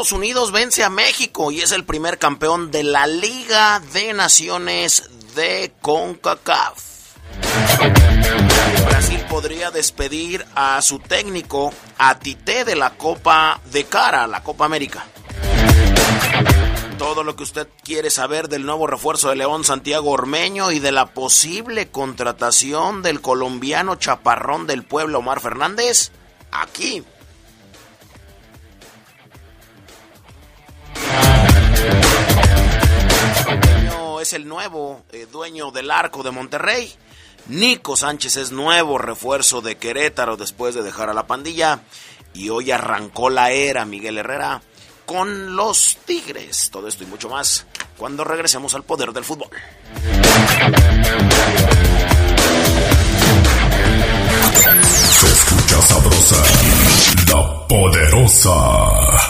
Estados Unidos vence a México y es el primer campeón de la Liga de Naciones de CONCACAF. Brasil podría despedir a su técnico a Tite de la Copa de Cara, la Copa América. Todo lo que usted quiere saber del nuevo refuerzo de León Santiago Ormeño y de la posible contratación del colombiano chaparrón del pueblo Omar Fernández, aquí es el nuevo eh, dueño del arco de Monterrey. Nico Sánchez es nuevo refuerzo de Querétaro después de dejar a la pandilla. Y hoy arrancó la era Miguel Herrera con los Tigres. Todo esto y mucho más cuando regresemos al poder del fútbol. Se escucha sabrosa, la poderosa.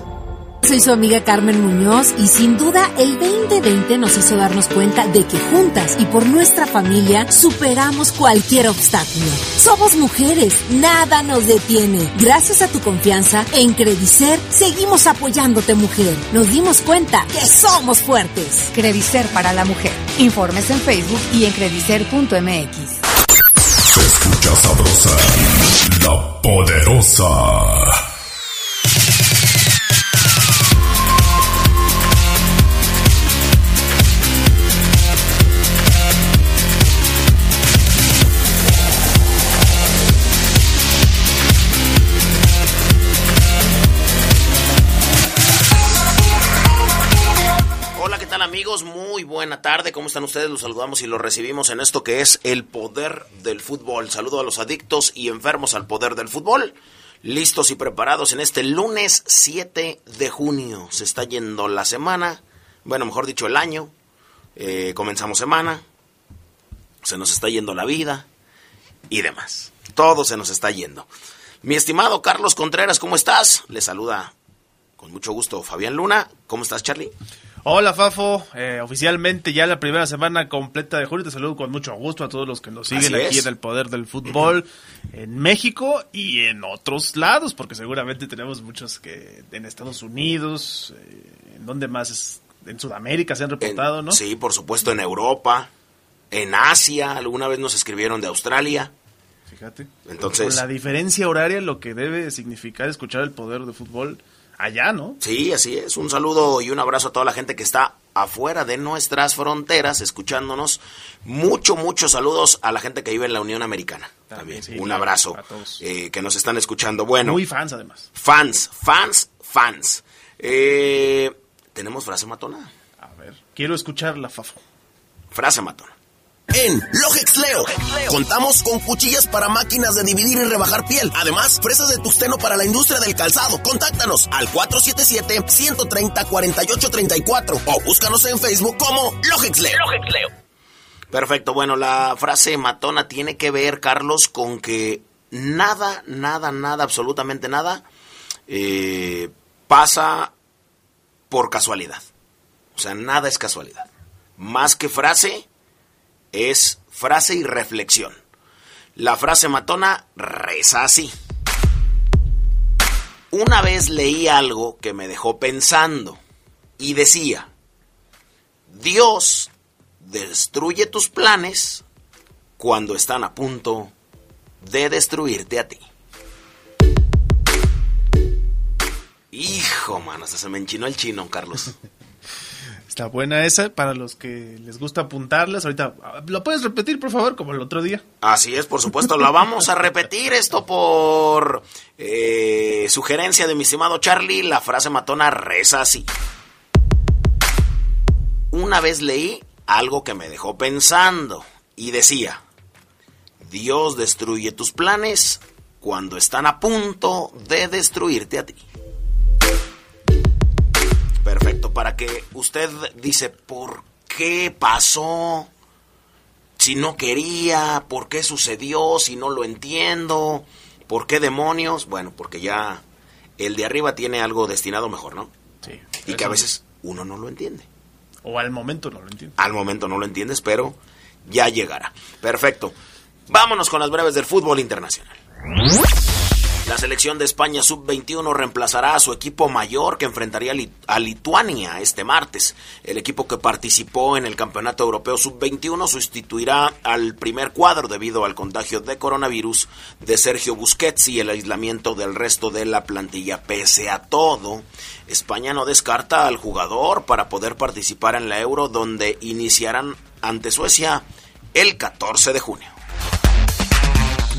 Soy su amiga Carmen Muñoz y sin duda el 2020 nos hizo darnos cuenta de que juntas y por nuestra familia superamos cualquier obstáculo. Somos mujeres, nada nos detiene. Gracias a tu confianza, en Credicer seguimos apoyándote mujer. Nos dimos cuenta que somos fuertes. Credicer para la mujer. Informes en Facebook y en credicer.mx. Se escucha sabrosa, la poderosa. Buena tarde. ¿Cómo están ustedes? Los saludamos y los recibimos en esto que es el poder del fútbol. Saludo a los adictos y enfermos al poder del fútbol. Listos y preparados en este lunes 7 de junio. Se está yendo la semana, bueno, mejor dicho, el año. Eh, comenzamos semana. Se nos está yendo la vida y demás. Todo se nos está yendo. Mi estimado Carlos Contreras, ¿cómo estás? Le saluda con mucho gusto Fabián Luna. ¿Cómo estás, Charlie? Hola Fafo, eh, oficialmente ya la primera semana completa de julio, te saludo con mucho gusto a todos los que nos siguen aquí en el Poder del Fútbol en México y en otros lados, porque seguramente tenemos muchos que en Estados Unidos, eh, en donde más en Sudamérica se han reportado, ¿no? Sí, por supuesto en Europa, en Asia, alguna vez nos escribieron de Australia. Fíjate. Entonces, con la diferencia horaria lo que debe significar escuchar el Poder del Fútbol allá, ¿no? Sí, así es. Un saludo y un abrazo a toda la gente que está afuera de nuestras fronteras escuchándonos. Mucho, muchos saludos a la gente que vive en la Unión Americana. También. un abrazo eh, que nos están escuchando. Bueno. Muy fans además. Fans, fans, fans. Eh, ¿Tenemos frase matona? A ver, quiero escucharla, Fafo. Frase matona. En Logex Leo contamos con cuchillas para máquinas de dividir y rebajar piel. Además, fresas de tusteno para la industria del calzado. Contáctanos al 477-130-4834 o búscanos en Facebook como Logex Leo. Perfecto, bueno, la frase matona tiene que ver, Carlos, con que nada, nada, nada, absolutamente nada eh, pasa por casualidad. O sea, nada es casualidad. Más que frase, es frase y reflexión. La frase matona reza así. Una vez leí algo que me dejó pensando y decía, Dios destruye tus planes cuando están a punto de destruirte a ti. Hijo, mano, hasta se me enchinó el chino, Carlos. Está buena esa para los que les gusta apuntarlas. Ahorita, ¿lo puedes repetir, por favor, como el otro día? Así es, por supuesto, lo vamos a repetir. Esto por eh, sugerencia de mi estimado Charlie. La frase matona reza así. Una vez leí algo que me dejó pensando y decía, Dios destruye tus planes cuando están a punto de destruirte a ti. Perfecto, para que usted dice, ¿por qué pasó? Si no quería, ¿por qué sucedió? Si no lo entiendo, ¿por qué demonios? Bueno, porque ya el de arriba tiene algo destinado mejor, ¿no? Sí. Y que a veces uno no lo entiende. O al momento no lo entiende. Al momento no lo entiendes, pero ya llegará. Perfecto. Vámonos con las breves del fútbol internacional. La selección de España sub-21 reemplazará a su equipo mayor que enfrentaría a Lituania este martes. El equipo que participó en el Campeonato Europeo sub-21 sustituirá al primer cuadro debido al contagio de coronavirus de Sergio Busquets y el aislamiento del resto de la plantilla. Pese a todo, España no descarta al jugador para poder participar en la Euro donde iniciarán ante Suecia el 14 de junio.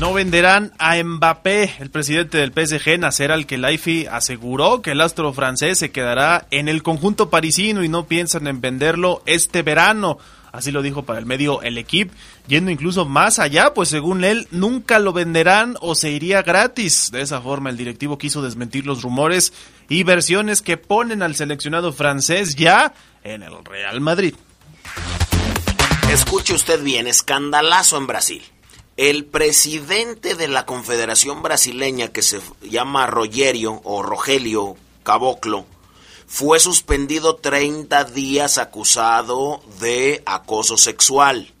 No venderán a Mbappé. El presidente del PSG, Nasser Al-Khelaifi, aseguró que el astro francés se quedará en el conjunto parisino y no piensan en venderlo este verano. Así lo dijo para el medio El Equipo, yendo incluso más allá, pues según él nunca lo venderán o se iría gratis. De esa forma el directivo quiso desmentir los rumores y versiones que ponen al seleccionado francés ya en el Real Madrid. Escuche usted bien, escandalazo en Brasil. El presidente de la Confederación Brasileña, que se llama Rogerio o Rogelio Caboclo, fue suspendido 30 días acusado de acoso sexual.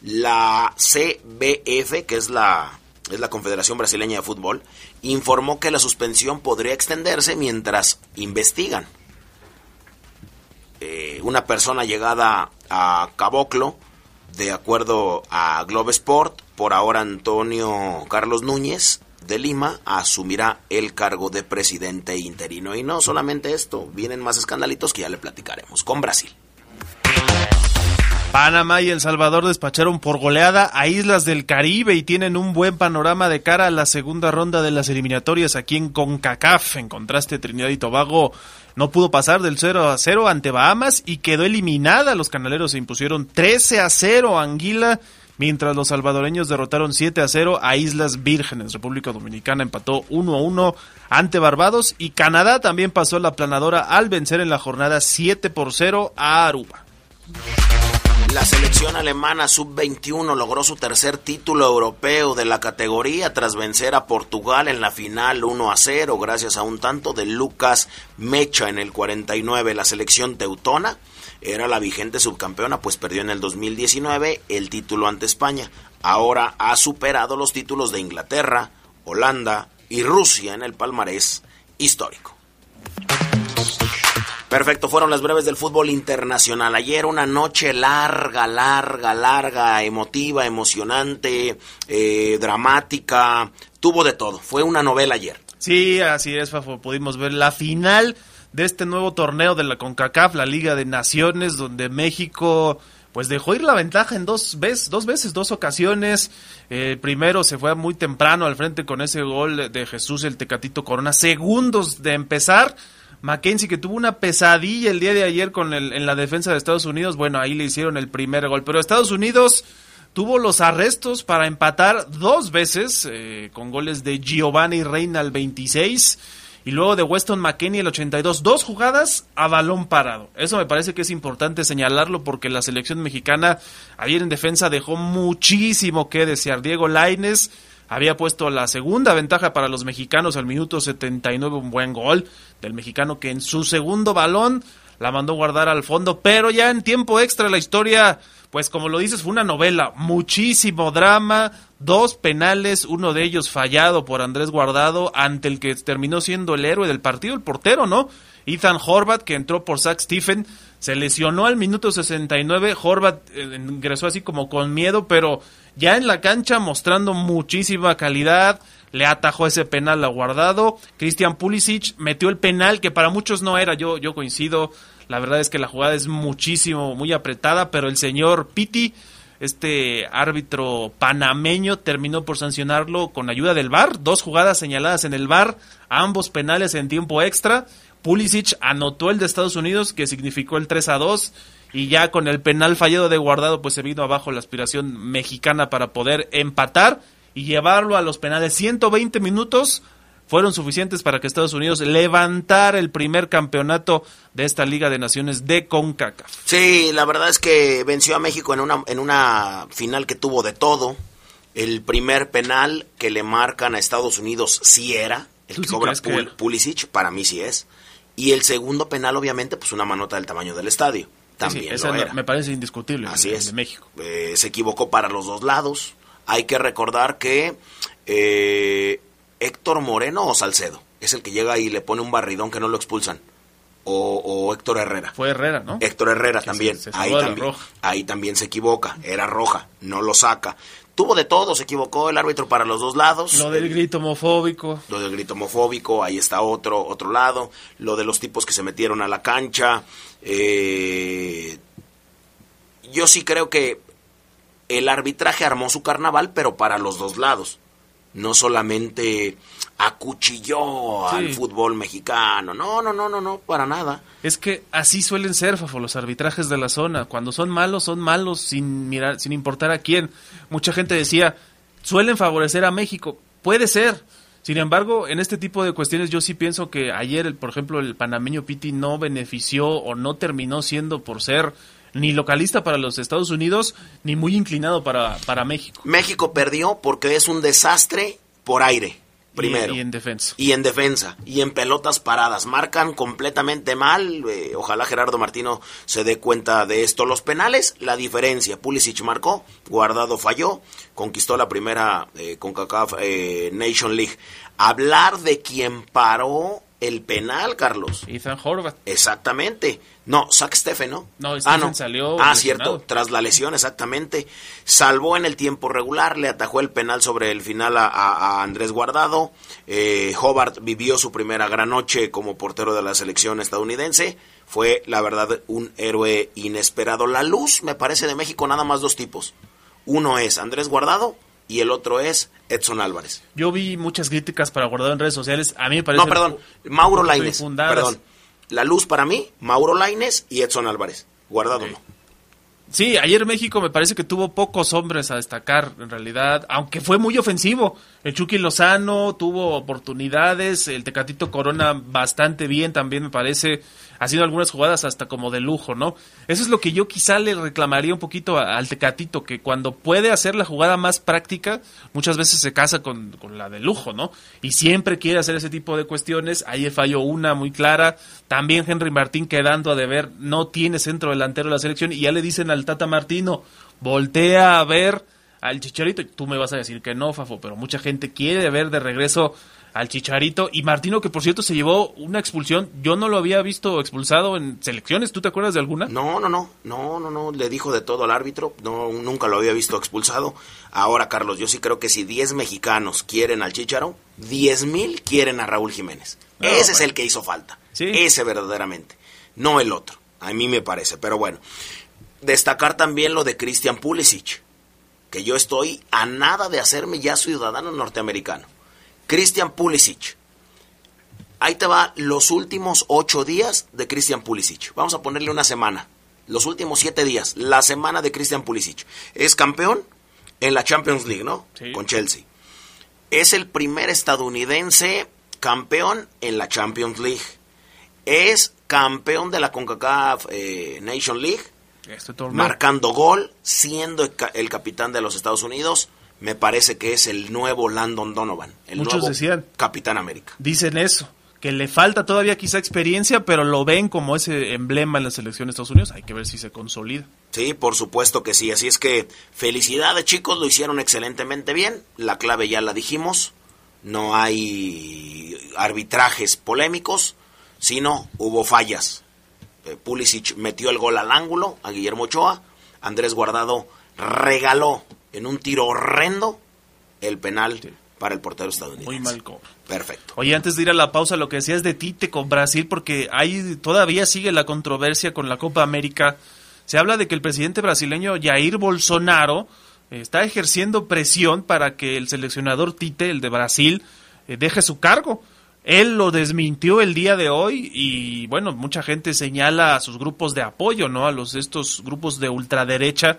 La CBF, que es la, es la Confederación Brasileña de Fútbol, informó que la suspensión podría extenderse mientras investigan. Eh, una persona llegada a Caboclo, de acuerdo a Globe Sport, por ahora Antonio Carlos Núñez de Lima asumirá el cargo de presidente interino. Y no solamente esto, vienen más escandalitos que ya le platicaremos con Brasil. Panamá y El Salvador despacharon por goleada a Islas del Caribe y tienen un buen panorama de cara a la segunda ronda de las eliminatorias aquí en CONCACAF. En contraste, Trinidad y Tobago no pudo pasar del 0 a 0 ante Bahamas y quedó eliminada. Los canaleros se impusieron 13 a 0 a Anguila mientras los salvadoreños derrotaron 7 a 0 a Islas Vírgenes. República Dominicana empató 1 a 1 ante Barbados y Canadá también pasó la planadora al vencer en la jornada 7 por 0 a Aruba. La selección alemana sub-21 logró su tercer título europeo de la categoría tras vencer a Portugal en la final 1 a 0 gracias a un tanto de Lucas Mecha en el 49. La selección teutona era la vigente subcampeona, pues perdió en el 2019 el título ante España. Ahora ha superado los títulos de Inglaterra, Holanda y Rusia en el palmarés histórico. Perfecto, fueron las breves del fútbol internacional. Ayer una noche larga, larga, larga, emotiva, emocionante, eh, dramática, tuvo de todo. Fue una novela ayer. Sí, así es, Fafo. Pudimos ver la final de este nuevo torneo de la CONCACAF, la Liga de Naciones, donde México pues dejó ir la ventaja en dos veces, dos veces, dos ocasiones. Eh, primero se fue muy temprano al frente con ese gol de Jesús el Tecatito Corona. Segundos de empezar, Mackenzie que tuvo una pesadilla el día de ayer con el, en la defensa de Estados Unidos. Bueno, ahí le hicieron el primer gol, pero Estados Unidos tuvo los arrestos para empatar dos veces eh, con goles de Giovanni Reina al 26 y luego de Weston McKenney el 82. Dos jugadas a balón parado. Eso me parece que es importante señalarlo porque la selección mexicana ayer en defensa dejó muchísimo que desear. Diego Laines había puesto la segunda ventaja para los mexicanos al minuto 79, un buen gol del mexicano que en su segundo balón la mandó guardar al fondo, pero ya en tiempo extra la historia, pues como lo dices, fue una novela, muchísimo drama, dos penales, uno de ellos fallado por Andrés Guardado, ante el que terminó siendo el héroe del partido, el portero, ¿no? Ethan Horvat, que entró por Zach Stephen, se lesionó al minuto 69, Horvat eh, ingresó así como con miedo, pero ya en la cancha mostrando muchísima calidad, le atajó ese penal a Guardado. Christian Pulisic metió el penal que para muchos no era, yo, yo coincido. La verdad es que la jugada es muchísimo, muy apretada, pero el señor Piti, este árbitro panameño, terminó por sancionarlo con ayuda del VAR. Dos jugadas señaladas en el VAR, ambos penales en tiempo extra. Pulisic anotó el de Estados Unidos, que significó el 3 a 2 y ya con el penal fallado de guardado pues se vino abajo la aspiración mexicana para poder empatar y llevarlo a los penales 120 minutos fueron suficientes para que Estados Unidos levantara el primer campeonato de esta Liga de Naciones de CONCACAF. Sí, la verdad es que venció a México en una, en una final que tuvo de todo. El primer penal que le marcan a Estados Unidos sí era, el que cobra Pulisic, para mí sí es. Y el segundo penal, obviamente, pues una manota del tamaño del estadio. También Me parece indiscutible. Así es. De México. Eh, se equivocó para los dos lados. Hay que recordar que eh, Héctor Moreno o Salcedo es el que llega y le pone un barridón que no lo expulsan. O, Héctor Herrera. Fue Herrera, ¿no? Héctor Herrera también. ahí, también ahí también se equivoca. Era roja, no lo saca. Tuvo de todo, se equivocó el árbitro para los dos lados. Lo del grito homofóbico. Lo del grito homofóbico, ahí está otro, otro lado. Lo de los tipos que se metieron a la cancha. Eh, yo sí creo que el arbitraje armó su carnaval, pero para los dos lados. No solamente acuchilló al fútbol mexicano. No, no, no, no, no, para nada. Es que así suelen ser, Fafo, los arbitrajes de la zona. Cuando son malos, son malos sin mirar, sin importar a quién. Mucha gente decía, suelen favorecer a México. Puede ser. Sin embargo, en este tipo de cuestiones yo sí pienso que ayer, por ejemplo, el panameño Piti no benefició o no terminó siendo por ser ni localista para los Estados Unidos, ni muy inclinado para, para México. México perdió porque es un desastre por aire primero. Y, en defensa. Y en defensa. Y en pelotas paradas. Marcan completamente mal. Eh, ojalá Gerardo Martino se dé cuenta de esto. Los penales, la diferencia. Pulisic marcó, Guardado falló, conquistó la primera eh, con CACAF eh, Nation League. Hablar de quien paró el penal, Carlos. Ethan Horvath. Exactamente. No, Zach Steffen, ¿no? No, ah, no. salió. Ah, cierto, tras la lesión, exactamente. Salvó en el tiempo regular, le atajó el penal sobre el final a, Andrés Guardado. Eh, Hobart vivió su primera gran noche como portero de la selección estadounidense. Fue, la verdad, un héroe inesperado. La luz, me parece, de México, nada más dos tipos. Uno es Andrés Guardado y el otro es Edson Álvarez. Yo vi muchas críticas para Guardado en redes sociales. A mí me parece. No, perdón, Mauro Laines. Perdón. La luz para mí, Mauro Laines y Edson Álvarez. Guardado no. Sí, ayer México me parece que tuvo pocos hombres a destacar, en realidad, aunque fue muy ofensivo. El Chucky Lozano tuvo oportunidades, el Tecatito Corona bastante bien también me parece haciendo algunas jugadas hasta como de lujo, ¿no? Eso es lo que yo quizá le reclamaría un poquito al Tecatito, que cuando puede hacer la jugada más práctica, muchas veces se casa con, la de lujo, ¿no? Y siempre quiere hacer ese tipo de cuestiones. Ahí falló una muy clara. También Henry Martín quedando a deber, no tiene centro delantero de la selección y ya le dicen al Tata Martino, voltea a ver al Chicharito. Tú me vas a decir que no, Fafo, pero mucha gente quiere ver de regreso al Chicharito y Martino que por cierto se llevó una expulsión. Yo no lo había visto expulsado en selecciones. ¿Tú te acuerdas de alguna? No, no, no, no, no, no. Le dijo de todo al árbitro. No, nunca lo había visto expulsado. Ahora, Carlos, yo sí creo que si 10 mexicanos quieren al Chicharo, 10 mil quieren a Raúl Jiménez. Ese es el que hizo falta. Ese verdaderamente. No el otro. A mí me parece. Pero bueno, destacar también lo de Christian Pulisic. Que yo estoy a nada de hacerme ya ciudadano norteamericano. Christian Pulisic. Ahí te va los últimos ocho días de Christian Pulisic. Vamos a ponerle una semana. Los últimos siete días. La semana de Christian Pulisic. Es campeón en la Champions League, ¿no? Con Chelsea. Es el primer estadounidense campeón en la Champions League. Es campeón de la CONCACAF eh, Nation League. Este marcando gol, siendo el capitán de los Estados Unidos me parece que es el nuevo Landon Donovan, el Muchos nuevo decían, Capitán América. Dicen eso, que le falta todavía quizá experiencia, pero lo ven como ese emblema en la selección de Estados Unidos. Hay que ver si se consolida. Sí, por supuesto que sí. Así es que felicidades chicos, lo hicieron excelentemente bien. La clave ya la dijimos. No hay arbitrajes polémicos, sino hubo fallas. Eh, Pulisic metió el gol al ángulo a Guillermo Ochoa. Andrés Guardado regaló en un tiro horrendo el penal para el portero estadounidense. Muy mal cobro. Perfecto. Oye, antes de ir a la pausa, lo que decías de Tite con Brasil, porque ahí todavía sigue la controversia con la Copa América. Se habla de que el presidente brasileño Jair Bolsonaro está ejerciendo presión para que el seleccionador Tite, el de Brasil, eh, deje su cargo. Él lo desmintió el día de hoy y bueno, mucha gente señala a sus grupos de apoyo, ¿no? A los estos grupos de ultraderecha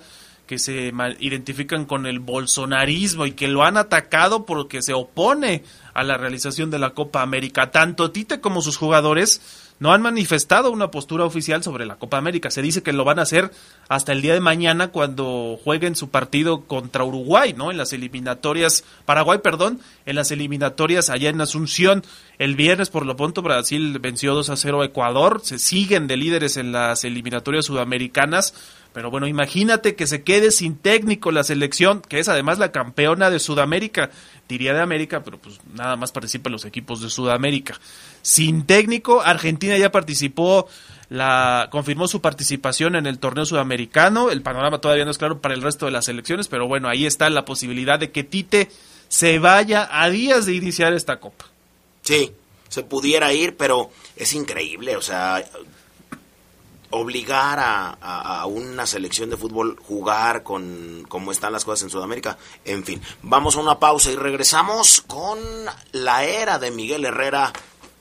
que se identifican con el bolsonarismo y que lo han atacado porque se opone a la realización de la Copa América. Tanto Tite como sus jugadores no han manifestado una postura oficial sobre la Copa América. Se dice que lo van a hacer hasta el día de mañana cuando jueguen su partido contra Uruguay, ¿no? En las eliminatorias, Paraguay, perdón, en las eliminatorias allá en Asunción. El viernes, por lo pronto, Brasil venció 2 a 0 a Ecuador. Se siguen de líderes en las eliminatorias sudamericanas pero bueno, imagínate que se quede sin técnico la selección, que es además la campeona de Sudamérica. Diría de América, pero pues nada más participan los equipos de Sudamérica. Sin técnico, Argentina ya participó, la confirmó su participación en el torneo sudamericano. El panorama todavía no es claro para el resto de las selecciones, pero bueno, ahí está la posibilidad de que Tite se vaya a días de iniciar esta copa. Sí, se pudiera ir, pero es increíble, o sea, obligar a, una selección de fútbol jugar con cómo están las cosas en Sudamérica. En fin, vamos a una pausa y regresamos con la era de Miguel Herrera,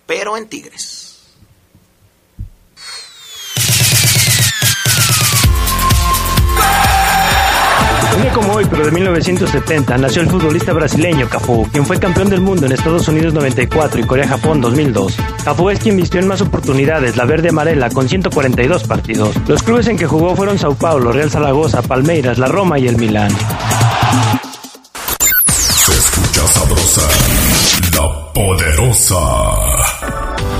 pero en Tigres. Un día como hoy, pero de 1970, nació el futbolista brasileño Cafu, quien fue campeón del mundo en Estados Unidos 94 y Corea-Japón 2002. Cafu es quien vistió en más oportunidades la verde-amarela con 142 partidos. Los clubes en que jugó fueron Sao Paulo, Real Zaragoza, Palmeiras, la Roma y el Milán. Se escucha sabrosa, la poderosa.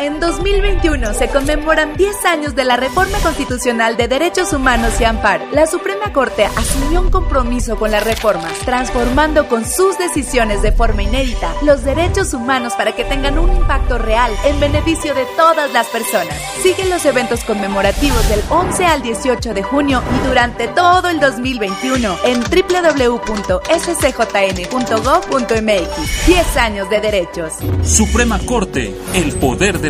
En 2021 se conmemoran 10 años de la Reforma Constitucional de Derechos Humanos y Amparo. La Suprema Corte asumió un compromiso con las reformas, transformando con sus decisiones de forma inédita los derechos humanos para que tengan un impacto real en beneficio de todas las personas. Siguen los eventos conmemorativos del 11 al 18 de junio y durante todo el 2021 en www.scjn.gov.mx. 10 años de derechos. Suprema Corte, el poder de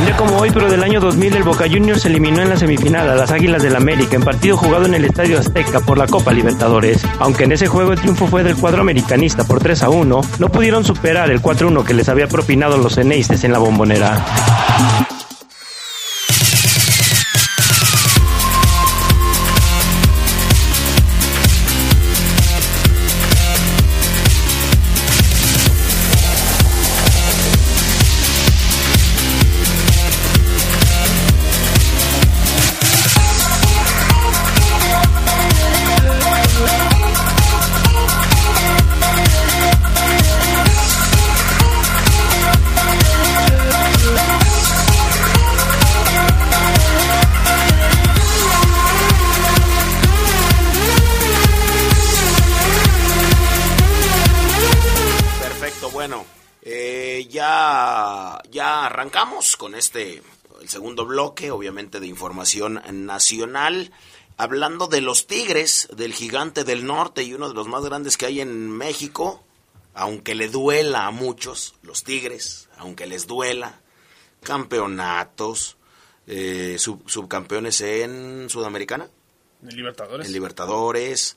Un día como hoy, pero del año 2000, el Boca Juniors eliminó en la semifinal a las Águilas del América en partido jugado en el Estadio Azteca por la Copa Libertadores. Aunque en ese juego el triunfo fue del cuadro americanista por 3 a 1, no pudieron superar el 4-1 que les había propinado los Eneistes en la bombonera. Con este, el segundo bloque, obviamente de información nacional, hablando de los Tigres, del gigante del norte y uno de los más grandes que hay en México, aunque le duela a muchos, los Tigres, aunque les duela, campeonatos, eh, subcampeones en Sudamericana. En Libertadores. En Libertadores.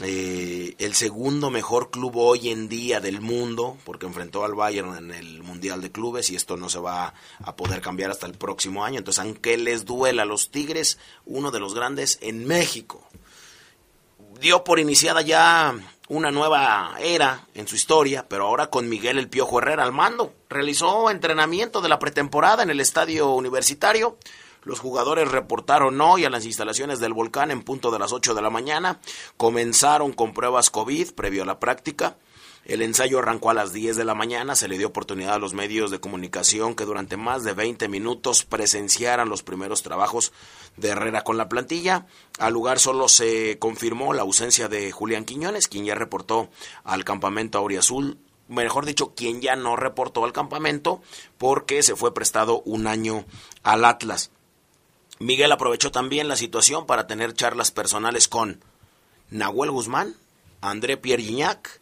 Eh, el segundo mejor club hoy en día del mundo, porque enfrentó al Bayern en el Mundial de Clubes y esto no se va a poder cambiar hasta el próximo año. Entonces, aunque les duela a los Tigres, uno de los grandes en México. Dio por iniciada ya una nueva era en su historia, pero ahora con Miguel El Piojo Herrera al mando. Realizó entrenamiento de la pretemporada en el estadio universitario los jugadores reportaron hoy a las instalaciones del volcán en punto de las 8 de la mañana. Comenzaron con pruebas COVID previo a la práctica. El ensayo arrancó a las 10 de la mañana, se le dio oportunidad a los medios de comunicación que durante más de 20 minutos presenciaran los primeros trabajos de Herrera con la plantilla. Al lugar solo se confirmó la ausencia de Julián Quiñones, quien ya reportó al campamento Auriazul, mejor dicho, quien ya no reportó al campamento porque se fue prestado un año al Atlas. Miguel aprovechó también la situación para tener charlas personales con Nahuel Guzmán, André Pierre Gignac,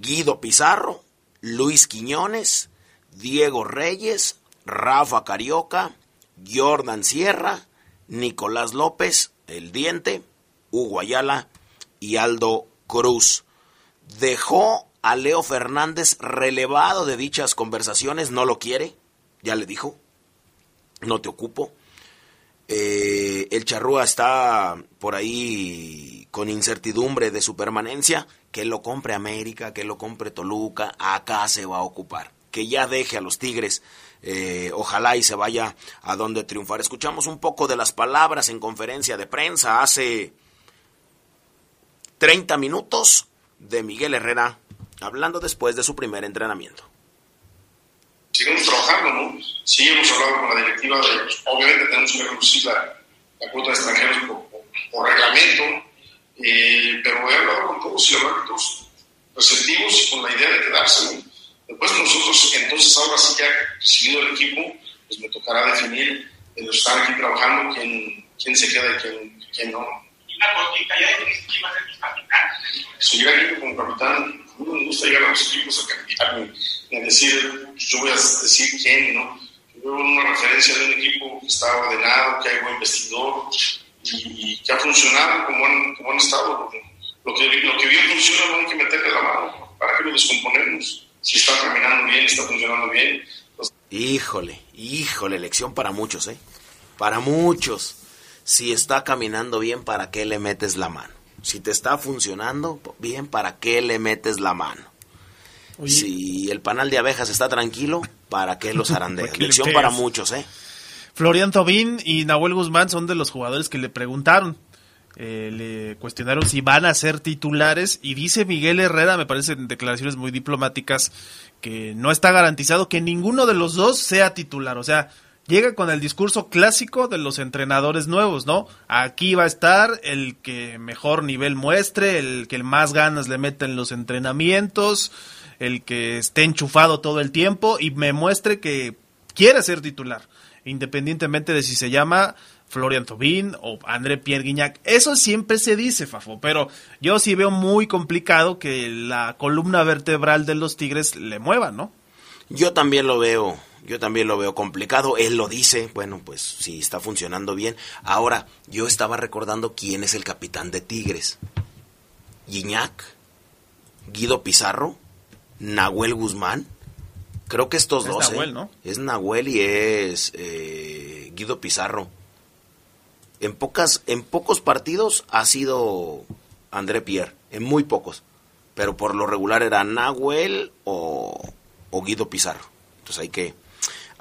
Guido Pizarro, Luis Quiñones, Diego Reyes, Rafa Carioca, Jordan Sierra, Nicolás López, El Diente, Hugo Ayala y Aldo Cruz. Dejó a Leo Fernández relevado de dichas conversaciones, no lo quiere, ya le dijo, no te ocupo. Eh, el Charrúa está por ahí con incertidumbre de su permanencia, que lo compre América, que lo compre Toluca, acá se va a ocupar. Que ya deje a los Tigres, eh, ojalá y se vaya a donde triunfar. Escuchamos un poco de las palabras en conferencia de prensa hace 30 minutos de Miguel Herrera, hablando después de su primer entrenamiento seguimos trabajando, ¿no? Sí hemos hablado con la directiva de, obviamente tenemos que reducir la, cuota de extranjeros por, reglamento, eh, pero he hablado con todos y todos receptivos con la idea de quedarse. Después nosotros, entonces ahora sí ya recibido el equipo, pues me tocará definir de los que están aquí trabajando quién, quién se queda y quién, quién no. Una cortita, ya dijiste que iba a ser mi capitán. Si hubiera equipo como capitán, no me gusta llegar a los equipos a capitán en decir, yo voy a decir quién, ¿no? Yo veo una referencia de un equipo que está ordenado, que hay buen vestidor y, que ha funcionado como han, como han estado. Lo que, lo que bien funciona no hay que meterle la mano. ¿Para que lo descomponemos? Si está caminando bien, está funcionando bien. Híjole, híjole, lección para muchos, ¿eh? Para muchos. Si está caminando bien, ¿para qué le metes la mano? Si te está funcionando bien, ¿para qué le metes la mano? Si el panal de abejas está tranquilo, ¿para qué los arandeas? Lección para muchos, ¿eh? Florian Tobin y Nahuel Guzmán son de los jugadores que le preguntaron. Eh, le cuestionaron si van a ser titulares y dice Miguel Herrera, me parecen declaraciones muy diplomáticas, que no está garantizado que ninguno de los dos sea titular. O sea, llega con el discurso clásico de los entrenadores nuevos, ¿no? Aquí va a estar el que mejor nivel muestre, el que más ganas le meta en los entrenamientos, el que esté enchufado todo el tiempo y me muestre que quiere ser titular, independientemente de si se llama Florian Tobin o André Pierre Guignac. Eso siempre se dice, Fafo, pero yo sí veo muy complicado que la columna vertebral de los Tigres le mueva, ¿no? Yo también lo veo, yo también lo veo complicado. Él lo dice, bueno, pues sí está funcionando bien. Ahora, yo estaba recordando quién es el capitán de Tigres. Guiñac, Guido Pizarro, Nahuel Guzmán. Creo que estos dos. Nahuel, ¿eh? ¿no? Es Nahuel y es eh, Guido Pizarro. En, pocas, en pocos partidos ha sido André Pierre, en muy pocos. Pero por lo regular era Nahuel o, o Guido Pizarro. Entonces hay que,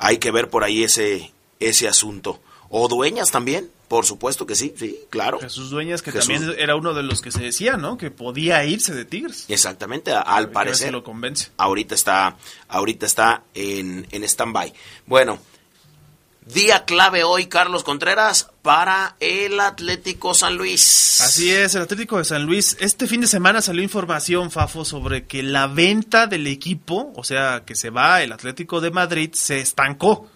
hay que ver por ahí ese, ese asunto. O Dueñas también, por supuesto que sí, sí, claro. Jesús Dueñas, que también era uno de los que se decía, ¿no? Que podía irse de Tigres. Exactamente, al parecer. lo convence. Ahorita está, ahorita está en, en stand-by. Bueno, día clave hoy, Carlos Contreras, para el Atlético San Luis. Así es, el Atlético de San Luis. Este fin de semana salió información, Fafo, sobre que la venta del equipo, o sea, que se va el Atlético de Madrid, se estancó.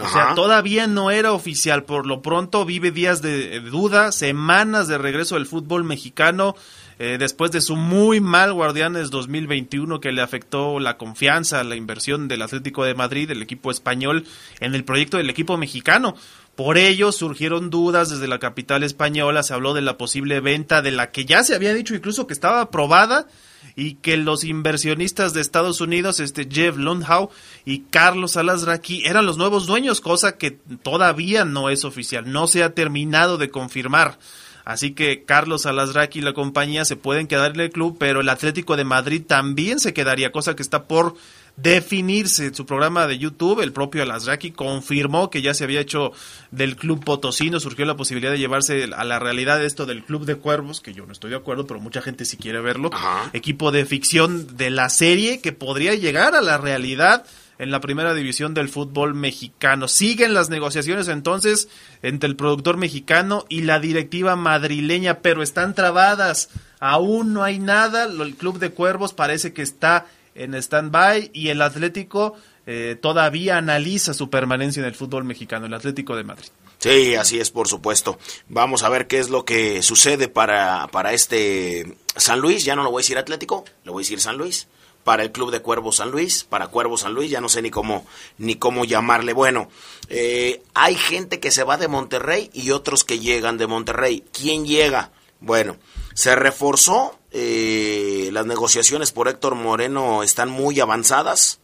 O sea, todavía no era oficial. Por lo pronto vive días de, duda, semanas de regreso del fútbol mexicano. Eh, después de su muy mal Guardianes 2021 que le afectó la confianza, la inversión del Atlético de Madrid, el equipo español, en el proyecto del equipo mexicano. Por ello surgieron dudas desde la capital española, se habló de la posible venta de la que ya se había dicho incluso que estaba aprobada y que los inversionistas de Estados Unidos, este Jeff Lundhau y Carlos Alasraqui eran los nuevos dueños, cosa que todavía no es oficial, no se ha terminado de confirmar. Así que Carlos Alasraqui y la compañía se pueden quedar en el club, pero el Atlético de Madrid también se quedaría, cosa que está por definirse. En su programa de YouTube, el propio Alasraqui confirmó que ya se había hecho del Club Potosino, surgió la posibilidad de llevarse a la realidad esto del Club de Cuervos, que yo no estoy de acuerdo, pero mucha gente sí quiere verlo. Equipo de ficción de la serie que podría llegar a la realidad en la primera división del fútbol mexicano. Siguen las negociaciones entonces entre el productor mexicano y la directiva madrileña, pero están trabadas. Aún no hay nada. El Club de Cuervos parece que está en stand-by y el Atlético eh, todavía analiza su permanencia en el fútbol mexicano, el Atlético de Madrid. Sí, así es, por supuesto. Vamos a ver qué es lo que sucede para, para este San Luis. Ya no lo voy a decir Atlético, lo voy a decir San Luis. Para el Club de Cuervos San Luis, para Cuervos San Luis, ya no sé ni cómo, ni cómo llamarle. Bueno, eh, hay gente que se va de Monterrey y otros que llegan de Monterrey. ¿Quién llega? Bueno, se reforzó, eh, las negociaciones por Héctor Moreno están muy avanzadas,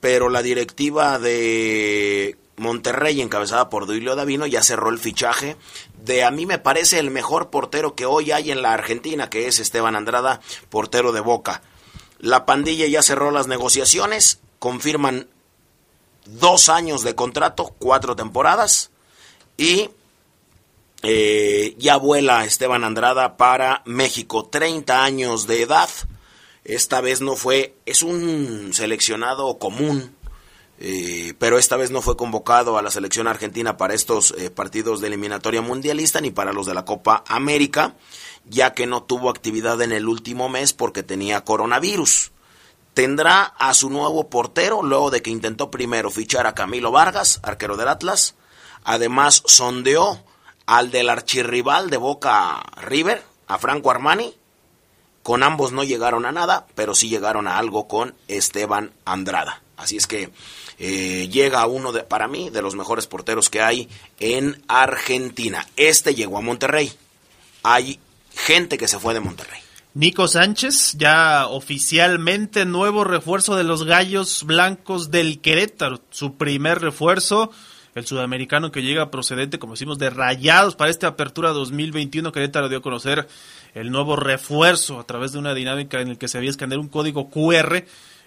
pero la directiva de Monterrey, encabezada por Duilio Davino, ya cerró el fichaje de a mí me parece el mejor portero que hoy hay en la Argentina, que es Esteban Andrada, portero de Boca. La pandilla ya cerró las negociaciones, confirman dos años de contrato, cuatro temporadas, y eh, ya vuela Esteban Andrada para México, 30 años de edad. Esta vez no fue, es un seleccionado común, eh, pero esta vez no fue convocado a la selección argentina para estos eh, partidos de eliminatoria mundialista ni para los de la Copa América, ya que no tuvo actividad en el último mes porque tenía coronavirus. Tendrá a su nuevo portero luego de que intentó primero fichar a Camilo Vargas, arquero del Atlas. Además sondeó al del archirrival de Boca River, a Franco Armani. Con ambos no llegaron a nada, pero sí llegaron a algo con Esteban Andrada. Así es que eh, llega uno de, para mí de los mejores porteros que hay en Argentina. Este llegó a Monterrey. Hay gente que se fue de Monterrey. Nico Sánchez, ya oficialmente nuevo refuerzo de los Gallos Blancos del Querétaro, su primer refuerzo el sudamericano que llega procedente, como decimos, de Rayados para esta apertura 2021. Querétaro dio a conocer el nuevo refuerzo a través de una dinámica en el que se había escanear un código QR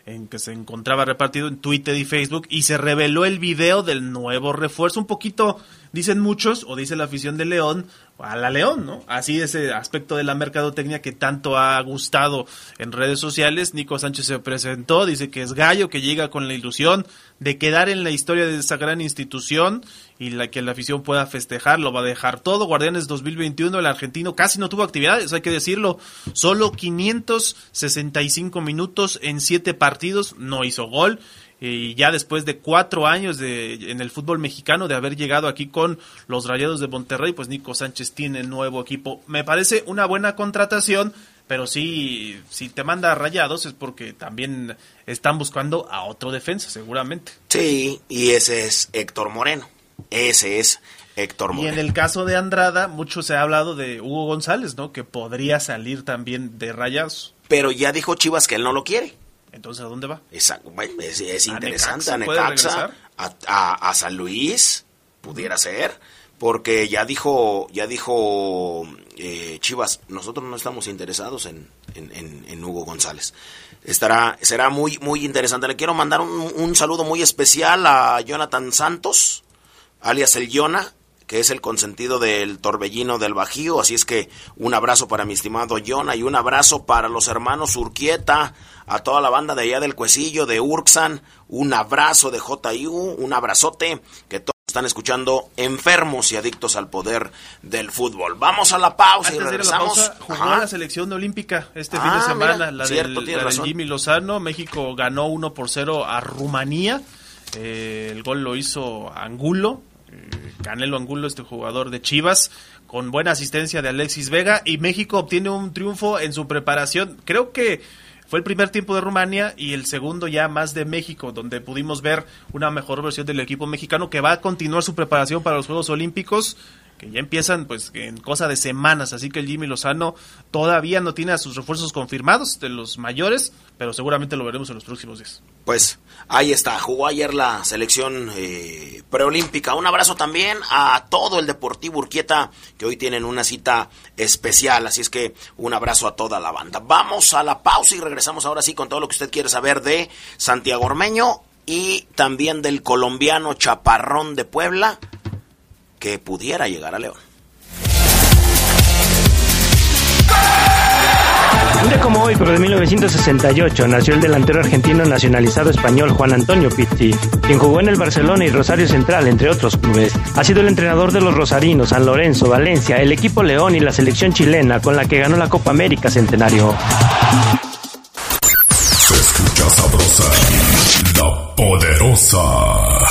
en que se encontraba repartido en Twitter y Facebook y se reveló el video del nuevo refuerzo, un poquito, dicen muchos, o dice la afición de León, a la León, ¿no? Así ese aspecto de la mercadotecnia que tanto ha gustado en redes sociales. Nico Sánchez se presentó, dice que es gallo, que llega con la ilusión de quedar en la historia de esa gran institución y la que la afición pueda festejar, lo va a dejar todo. Guardianes 2021, el argentino casi no tuvo actividades, hay que decirlo, solo 565 minutos en 7 partidos, no hizo gol y ya después de cuatro años de, en el fútbol mexicano de haber llegado aquí con los Rayados de Monterrey, pues Nico Sánchez tiene nuevo equipo. Me parece una buena contratación, pero sí, si te manda Rayados es porque también están buscando a otro defensa, seguramente. Sí, y ese es Héctor Moreno. Ese es Héctor Moreno. Y en el caso de Andrada, mucho se ha hablado de Hugo González, ¿no? Que podría salir también de Rayados. Pero ya dijo Chivas que él no lo quiere. Entonces, ¿a dónde va? Es, es, interesante. A Necaxa, a, San Luis, pudiera ser. Porque ya dijo, ya dijo eh, Chivas, nosotros no estamos interesados en, en, Hugo González. Estará, será muy, muy interesante. Le quiero mandar un, un saludo muy especial a Jonathan Santos, alias el Yona, que es el consentido del torbellino del Bajío. Así es que un abrazo para mi estimado Yona y un abrazo para los hermanos Urquieta, a toda la banda de allá del Cuecillo, de Urxan, un abrazo de JIU, un abrazote, que todos están escuchando enfermos y adictos al poder del fútbol. Vamos a la pausa y regresamos. La pausa, jugó la selección olímpica este fin de ah, semana, la, del, Jimmy Lozano. México ganó 1 por 0 a Rumanía. Eh, el gol lo hizo Angulo, Canelo Angulo, este jugador de Chivas, con buena asistencia de Alexis Vega. Y México obtiene un triunfo en su preparación. Creo que fue el primer tiempo de Rumania y el segundo ya más de México, donde pudimos ver una mejor versión del equipo mexicano que va a continuar su preparación para los Juegos Olímpicos que ya empiezan pues en cosa de semanas, así que el Jimmy Lozano todavía no tiene a sus refuerzos confirmados de los mayores, pero seguramente lo veremos en los próximos días. Pues ahí está, jugó ayer la selección eh, preolímpica. Un abrazo también a todo el Deportivo Urquieta, que hoy tienen una cita especial, así es que un abrazo a toda la banda. Vamos a la pausa y regresamos ahora sí con todo lo que usted quiere saber de Santiago Ormeño y también del colombiano Chaparrón de Puebla que pudiera llegar a León. Un día como hoy, pero de 1968, nació el delantero argentino nacionalizado español Juan Antonio Pizzi, quien jugó en el Barcelona y Rosario Central, entre otros clubes. Ha sido el entrenador de los Rosarinos, San Lorenzo, Valencia, el equipo León y la selección chilena, con la que ganó la Copa América Centenario. Se escucha sabrosa, la poderosa.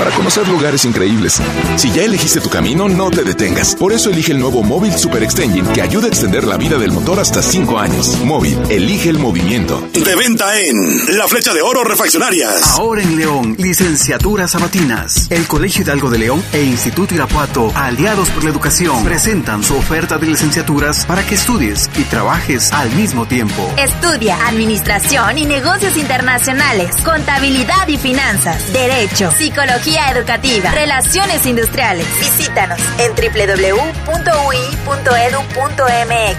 Para conocer lugares increíbles. Si ya elegiste tu camino, no te detengas. Por eso elige el nuevo Móvil Super Extension que ayuda a extender la vida del motor hasta 5 años. Móvil, elige el movimiento. De venta en La Flecha de Oro Refaccionarias. Ahora en León, licenciaturas sabatinas. El Colegio Hidalgo de León e Instituto Irapuato, aliados por la educación, presentan su oferta de licenciaturas para que estudies y trabajes al mismo tiempo. Estudia Administración y Negocios Internacionales, Contabilidad y Finanzas, Derecho, Psicología Educativa, Relaciones Industriales. Visítanos en www.ui.edu.mx.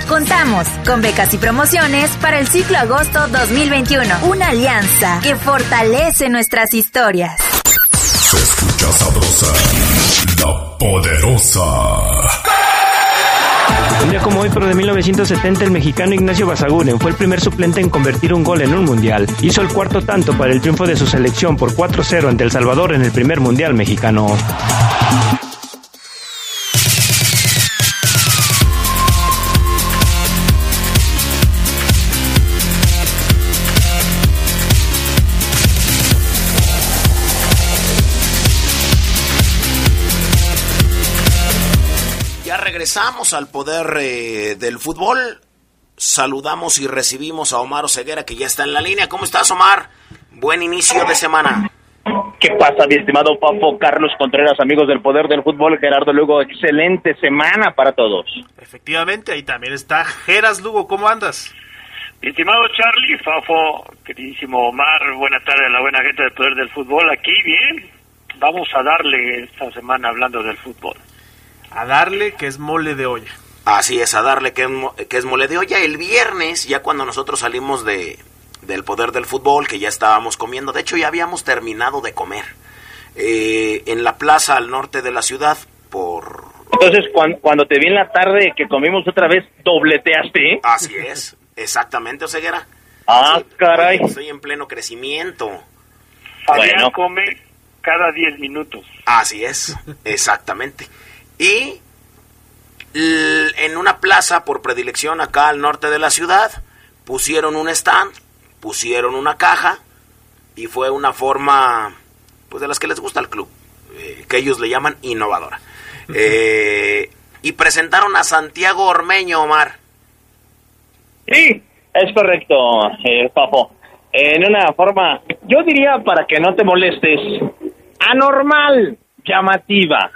Contamos con becas y promociones para el ciclo agosto 2021. Una alianza que fortalece nuestras historias. Se escucha sabrosa, la poderosa. Un día como hoy, pero de 1970, el mexicano Ignacio Basaguren fue el primer suplente en convertir un gol en un mundial. Hizo el cuarto tanto para el triunfo de su selección por 4-0 ante El Salvador en el primer mundial mexicano. Regresamos al poder eh, del fútbol. Saludamos y recibimos a Omar Oseguera que ya está en la línea. ¿Cómo estás, Omar? Buen inicio de semana. ¿Qué pasa, mi estimado Pafo Carlos Contreras, amigos del Poder del Fútbol? Gerardo Lugo, excelente semana para todos. Efectivamente, ahí también está Geras Lugo. ¿Cómo andas? Mi estimado Charlie, Fafo, queridísimo Omar, buena tarde a la buena gente del Poder del Fútbol. Aquí, bien, vamos a darle esta semana hablando del fútbol. A darle que es mole de olla. Así es, a darle que, es que es mole de olla. El viernes, ya cuando nosotros salimos de, del poder del fútbol, que ya estábamos comiendo, de hecho ya habíamos terminado de comer, eh, en la plaza al norte de la ciudad, por... Entonces, cuan- cuando te vi en la tarde que comimos otra vez, dobleteaste, ¿eh? Así es, exactamente, Oseguera. Ah, caray. Estoy en pleno crecimiento. Fabián come cada 10 minutos. Así es, exactamente. Y en una plaza por predilección acá al norte de la ciudad, pusieron un stand, pusieron una caja y fue una forma, pues de las que les gusta al club, eh, que ellos le llaman innovadora. Eh, y presentaron a Santiago Ormeño, Omar. Sí, es correcto, eh, Pafo. En una forma, yo diría para que no te molestes, anormal, llamativa.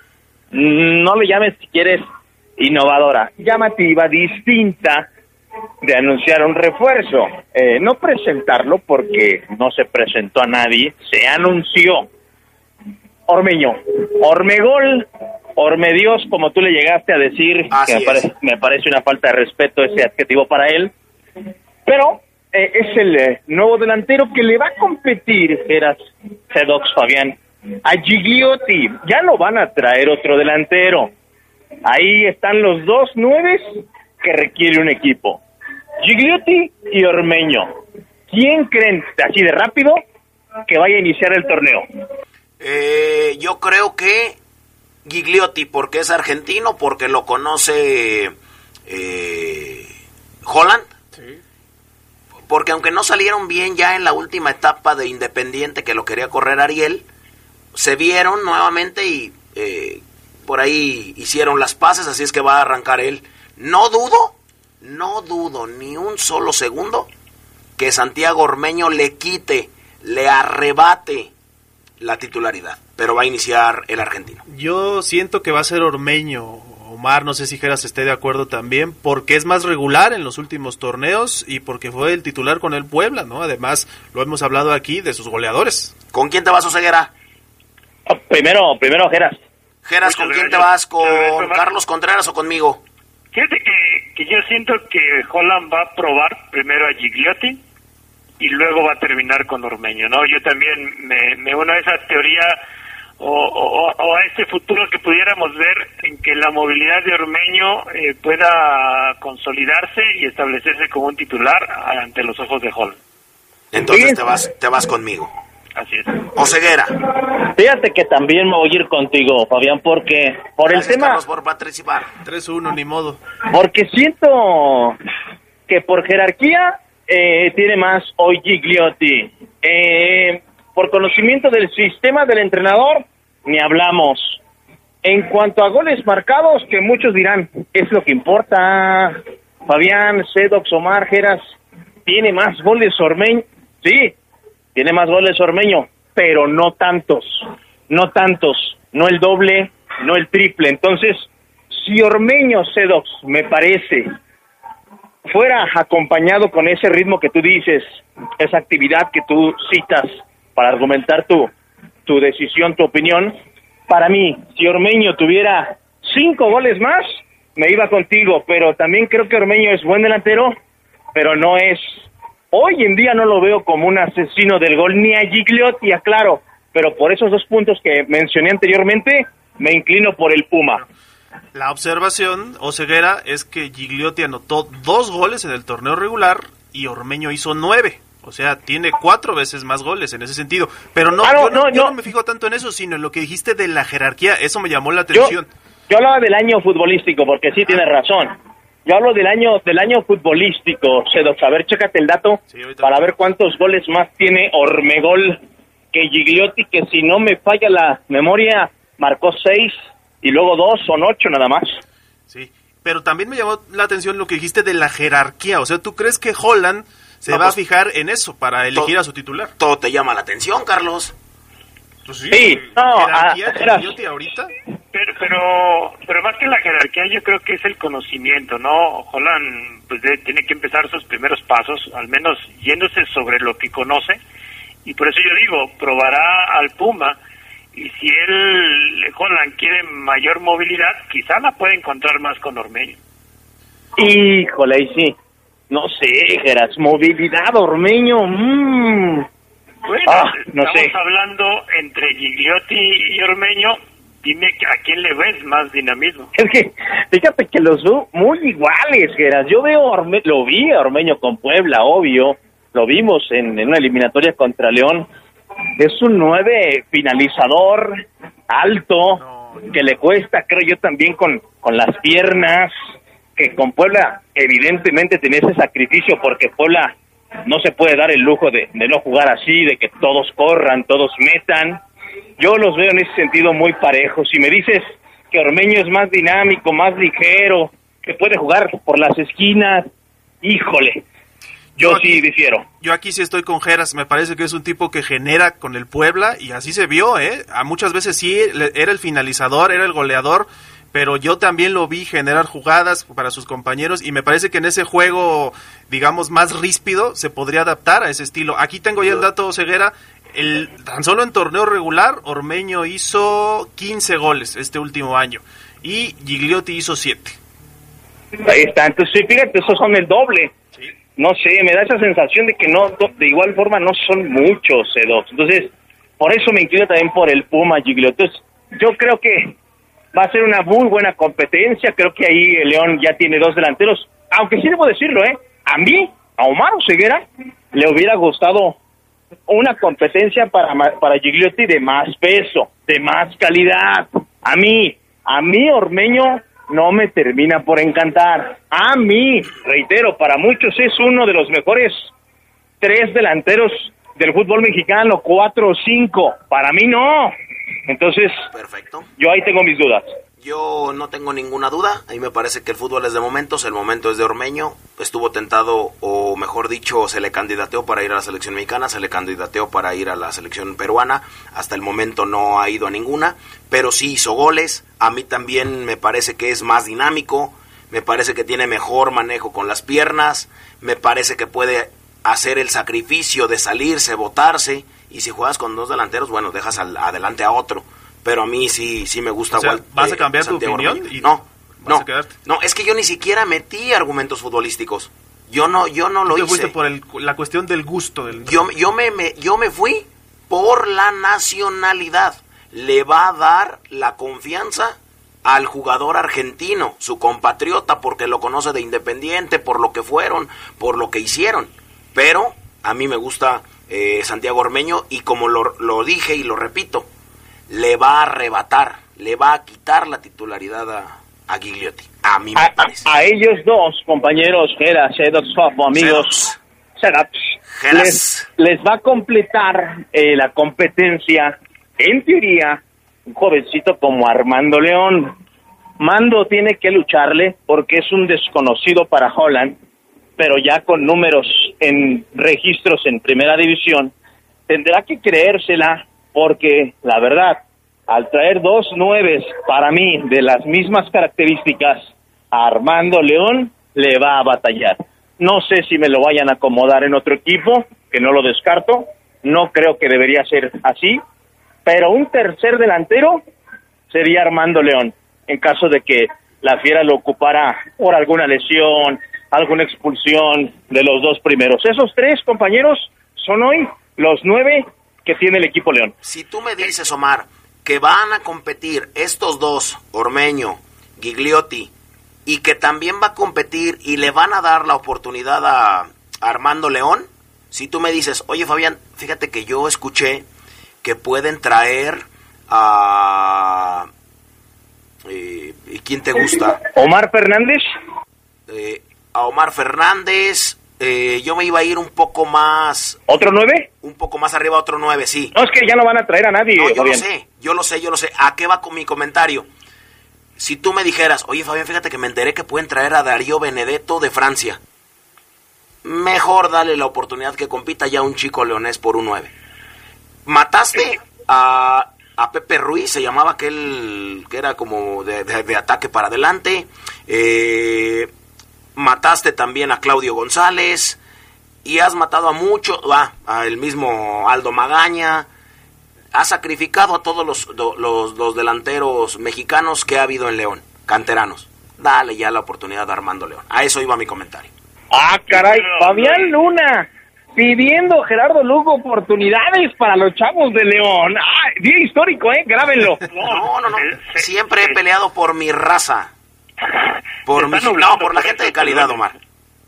No le llames si quieres innovadora, llamativa, distinta de anunciar un refuerzo. Eh, no presentarlo porque no se presentó a nadie, se anunció. Ormeño, Ormegol, Ormedios, como tú le llegaste a decir, que me, parece, me parece una falta de respeto ese adjetivo para él. Pero eh, es el eh, nuevo delantero que le va a competir, eras Sedox Fabián, a Gigliotti. Ya no van a traer otro delantero. Ahí están los dos nueves que requiere un equipo. Gigliotti y Ormeño. ¿Quién creen, así de rápido, que vaya a iniciar el torneo? Eh, yo creo que Gigliotti, porque es argentino, porque lo conoce eh, Holland. Porque aunque no salieron bien ya en la última etapa de Independiente que lo quería correr Ariel, se vieron nuevamente y eh, por ahí hicieron las paces, así es que va a arrancar él. No dudo, no dudo ni un solo segundo que Santiago Ormeño le quite, le arrebate la titularidad, pero va a iniciar el argentino. Yo siento que va a ser Ormeño, Omar, no sé si Geras esté de acuerdo también, porque es más regular en los últimos torneos y porque fue el titular con el Puebla, ¿no? Además, lo hemos hablado aquí de sus goleadores. ¿Con quién te vas, Oseguera? Primero, primero Geras. Geras, ¿con quién te vas? ¿Con Carlos Contreras o conmigo? Fíjate que, que yo siento que Holland va a probar primero a Gigliotti y luego va a terminar con Ormeño, ¿no? Yo también me, me uno a esa teoría o, a este futuro que pudiéramos ver en que la movilidad de Ormeño eh, pueda consolidarse y establecerse como un titular ante los ojos de Holland. Entonces te vas, te vas conmigo. Así es. Oseguera. Fíjate que también me voy a ir contigo, Fabián, porque por el tema... por participar. 3-1, ni modo. Porque siento que por jerarquía eh, tiene más hoy Gigliotti. Eh, por conocimiento del sistema del entrenador, ni hablamos. En cuanto a goles marcados, que muchos dirán, es lo que importa. Fabián, Sedox, Omar, Geras, tiene más goles Ormeño. Sí, tiene más goles Ormeño, pero no tantos. No tantos. No el doble, no el triple. Entonces, si Ormeño, Sedox, me parece, fuera acompañado con ese ritmo que tú dices, esa actividad que tú citas, para argumentar tu, tu decisión, tu opinión. Para mí, si Ormeño tuviera cinco goles más, me iba contigo, pero también creo que Ormeño es buen delantero, pero no es, hoy en día no lo veo como un asesino del gol, ni a Gigliotti, aclaro, pero por esos dos puntos que mencioné anteriormente, me inclino por el Puma. La observación, o ceguera, es que Gigliotti anotó dos goles en el torneo regular y Ormeño hizo nueve. O sea, tiene cuatro veces más goles en ese sentido. Pero no, ah, yo, no, me fijo tanto en eso, sino en lo que dijiste de la jerarquía. Eso me llamó la atención. Yo, hablaba del año futbolístico, porque sí tienes razón. Yo hablo del año del año futbolístico, Sedox. A ver, chécate el dato para ver cuántos goles más tiene Ormegol que Gigliotti, que si no me falla la memoria, marcó seis y luego dos, son ocho nada más. Sí, pero también me llamó la atención lo que dijiste de la jerarquía. O sea, ¿tú crees que Holland se va a pues, fijar en eso para elegir a su titular. Todo te llama la atención, Carlos. Pues sí, no, jerarquía ahorita. Pero, pero, pero más que la jerarquía, yo creo que es el conocimiento, ¿no? Holland pues tiene que empezar sus primeros pasos, al menos yéndose sobre lo que conoce, y por eso yo digo, probará al Puma, y si él, Holland, quiere mayor movilidad, quizá la puede encontrar más con Ormeño. Híjole, y sí. No sé, Geras, movilidad, Ormeño. Mmm. Bueno, ah, no estamos hablando entre Gigliotti y Ormeño. Dime a quién le ves más dinamismo. Es que, fíjate que los veo muy iguales, Geras. Yo veo Orme lo vi a Ormeño con Puebla, obvio. Lo vimos en, en una eliminatoria contra León. Es un nueve finalizador, alto, que le cuesta, creo yo, también con, con las piernas que con Puebla evidentemente tenía ese sacrificio porque Puebla no se puede dar el lujo de, no jugar así, de que todos corran, todos metan. Yo los veo en ese sentido muy parejos. Si me dices que Ormeño es más dinámico, más ligero, que puede jugar por las esquinas, híjole, yo, sí difiero. Yo aquí sí estoy con Geras, me parece que es un tipo que genera con el Puebla y así se vio, ¿eh? A muchas veces sí era el finalizador, era el goleador, pero yo también lo vi generar jugadas para sus compañeros y me parece que en ese juego, digamos, más ríspido, se podría adaptar a ese estilo. Aquí tengo ya el dato, Ceguera, el, tan solo en torneo regular, Ormeño hizo 15 goles este último año y Gigliotti hizo 7. Ahí está, entonces fíjate, esos son el doble. No sé, me da esa sensación de que no, de igual forma no son muchos. Entonces, por eso me inclino también por el Puma Gigliotti. Entonces, yo creo que va a ser una muy buena competencia. Creo que ahí el León ya tiene dos delanteros. Aunque sí debo decirlo, ¿eh? A mí, a Omar Ceguera, le hubiera gustado una competencia para, para Gigliotti de más peso, de más calidad. A mí, a mí Ormeño no me termina por encantar. A mí, reitero, para muchos es uno de los mejores tres delanteros del fútbol mexicano, cuatro o cinco. Para mí no. Entonces, Perfecto. yo ahí tengo mis dudas. Yo no tengo ninguna duda. A mí me parece que el fútbol es de momentos. El momento es de Ormeño. Estuvo tentado, o mejor dicho, se le candidateó para ir a la selección mexicana, se le candidateó para ir a la selección peruana. Hasta el momento no ha ido a ninguna, pero sí hizo goles. A mí también me parece que es más dinámico. Me parece que tiene mejor manejo con las piernas. Me parece que puede hacer el sacrificio de salirse, botarse. Y si juegas con dos delanteros, bueno, dejas al, adelante a otro pero a mí sí sí me gusta. O sea, ¿Vas a cambiar tu opinión? Y no, no, no, es que yo ni siquiera metí argumentos futbolísticos. Yo no, yo no lo hice. fuiste por el, la cuestión del gusto del. Yo, yo me, me, yo me fui por la nacionalidad. Le va a dar la confianza al jugador argentino, su compatriota, porque lo conoce de Independiente, por lo que fueron, por lo que hicieron. Pero a mí me gusta eh, Santiago Ormeño y como lo, lo dije y lo repito, le va a arrebatar, le va a quitar la titularidad a, a Gigliotti. A mí me a, parece. A, ellos dos, compañeros, Geras, Edox, amigos, les, les, va a completar eh, la competencia, en teoría, un jovencito como Armando León. Mando tiene que lucharle porque es un desconocido para Holland, pero ya con números en registros en primera división, tendrá que creérsela porque la verdad, al traer dos nueves para mí de las mismas características, Armando León le va a batallar. No sé si me lo vayan a acomodar en otro equipo, que no lo descarto, no creo que debería ser así, pero un tercer delantero sería Armando León, en caso de que la fiera lo ocupara por alguna lesión, alguna expulsión de los dos primeros. Esos tres compañeros son hoy los nueve que tiene el equipo León. Si tú me dices, Omar, que van a competir estos dos, Ormeño, Gigliotti, y que también va a competir y le van a dar la oportunidad a Armando León, si tú me dices, oye Fabián, fíjate que yo escuché que pueden traer a... Eh, ¿Y quién te gusta? Omar Fernández. Eh, a Omar Fernández, eh, yo me iba a ir un poco más... ¿Otro nueve? Un poco más arriba, otro nueve, sí. No, es que ya no van a traer a nadie. yo lo sé, yo lo sé, yo lo sé. ¿A qué va con mi comentario? Si tú me dijeras, oye Fabián, fíjate que me enteré que pueden traer a Darío Benedetto de Francia. Mejor dale la oportunidad que compita ya un chico leonés por un nueve. Mataste a, a Pepe Ruiz, se llamaba aquel que era como de, de ataque para adelante. Eh mataste también a Claudio González y has matado a muchos, va, a el mismo Aldo Magaña, has sacrificado a todos los, los, los, delanteros mexicanos que ha habido en León, canteranos. Dale ya la oportunidad a Armando León. A eso iba mi comentario. Ah, caray, Fabián Luna pidiendo Gerardo Lugo oportunidades para los chavos de León. Ah, día histórico, ¿eh? Grábenlo. No, no, no. Siempre he peleado por mi raza. Por, mi, no, por la gente de calidad, Omar.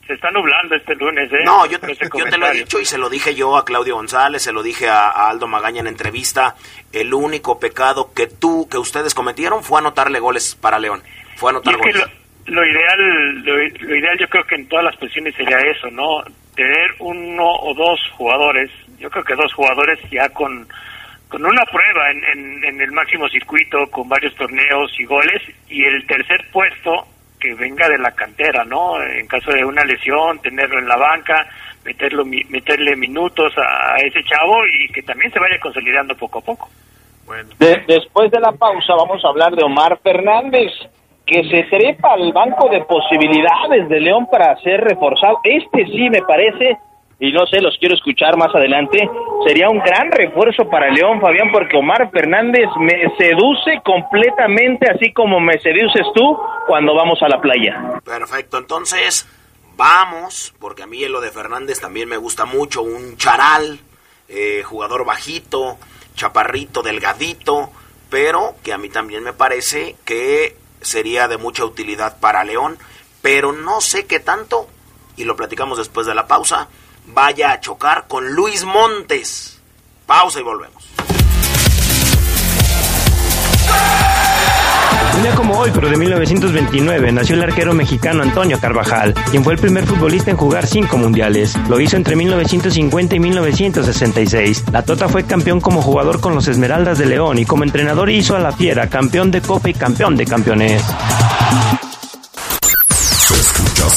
Se está nublando este lunes, ¿eh? No, yo, yo te lo he dicho y se lo dije yo a Claudio González, se lo dije a, Aldo Magaña en entrevista. El único pecado que tú, que ustedes cometieron fue anotarle goles para León. Fue anotar goles. lo, ideal, lo, ideal yo creo que en todas las posiciones sería eso, ¿no? Tener uno o dos jugadores, yo creo que dos jugadores ya con con una prueba en, en, el máximo circuito, con varios torneos y goles, y el tercer puesto que venga de la cantera, ¿no? En caso de una lesión, tenerlo en la banca, meterlo, meterle minutos a ese chavo y que también se vaya consolidando poco a poco. Bueno. después de la pausa vamos a hablar de Omar Fernández, que se trepa al banco de posibilidades de León para ser reforzado. Este sí me parece y no sé, los quiero escuchar más adelante. Sería un gran refuerzo para León, Fabián, porque Omar Fernández me seduce completamente, así como me seduces tú cuando vamos a la playa. Perfecto, entonces vamos, porque a mí lo de Fernández también me gusta mucho, un charal, eh, jugador bajito, chaparrito, delgadito, pero que a mí también me parece que sería de mucha utilidad para León, pero no sé qué tanto, y lo platicamos después de la pausa vaya a chocar con Luis Montes. Pausa y volvemos. Un día como hoy, pero de 1929, nació el arquero mexicano Antonio Carvajal, quien fue el primer futbolista en jugar cinco mundiales. Lo hizo entre 1950 y 1966. La Tota fue campeón como jugador con los Esmeraldas de León y como entrenador hizo a la Fiera campeón de Copa y campeón de campeones.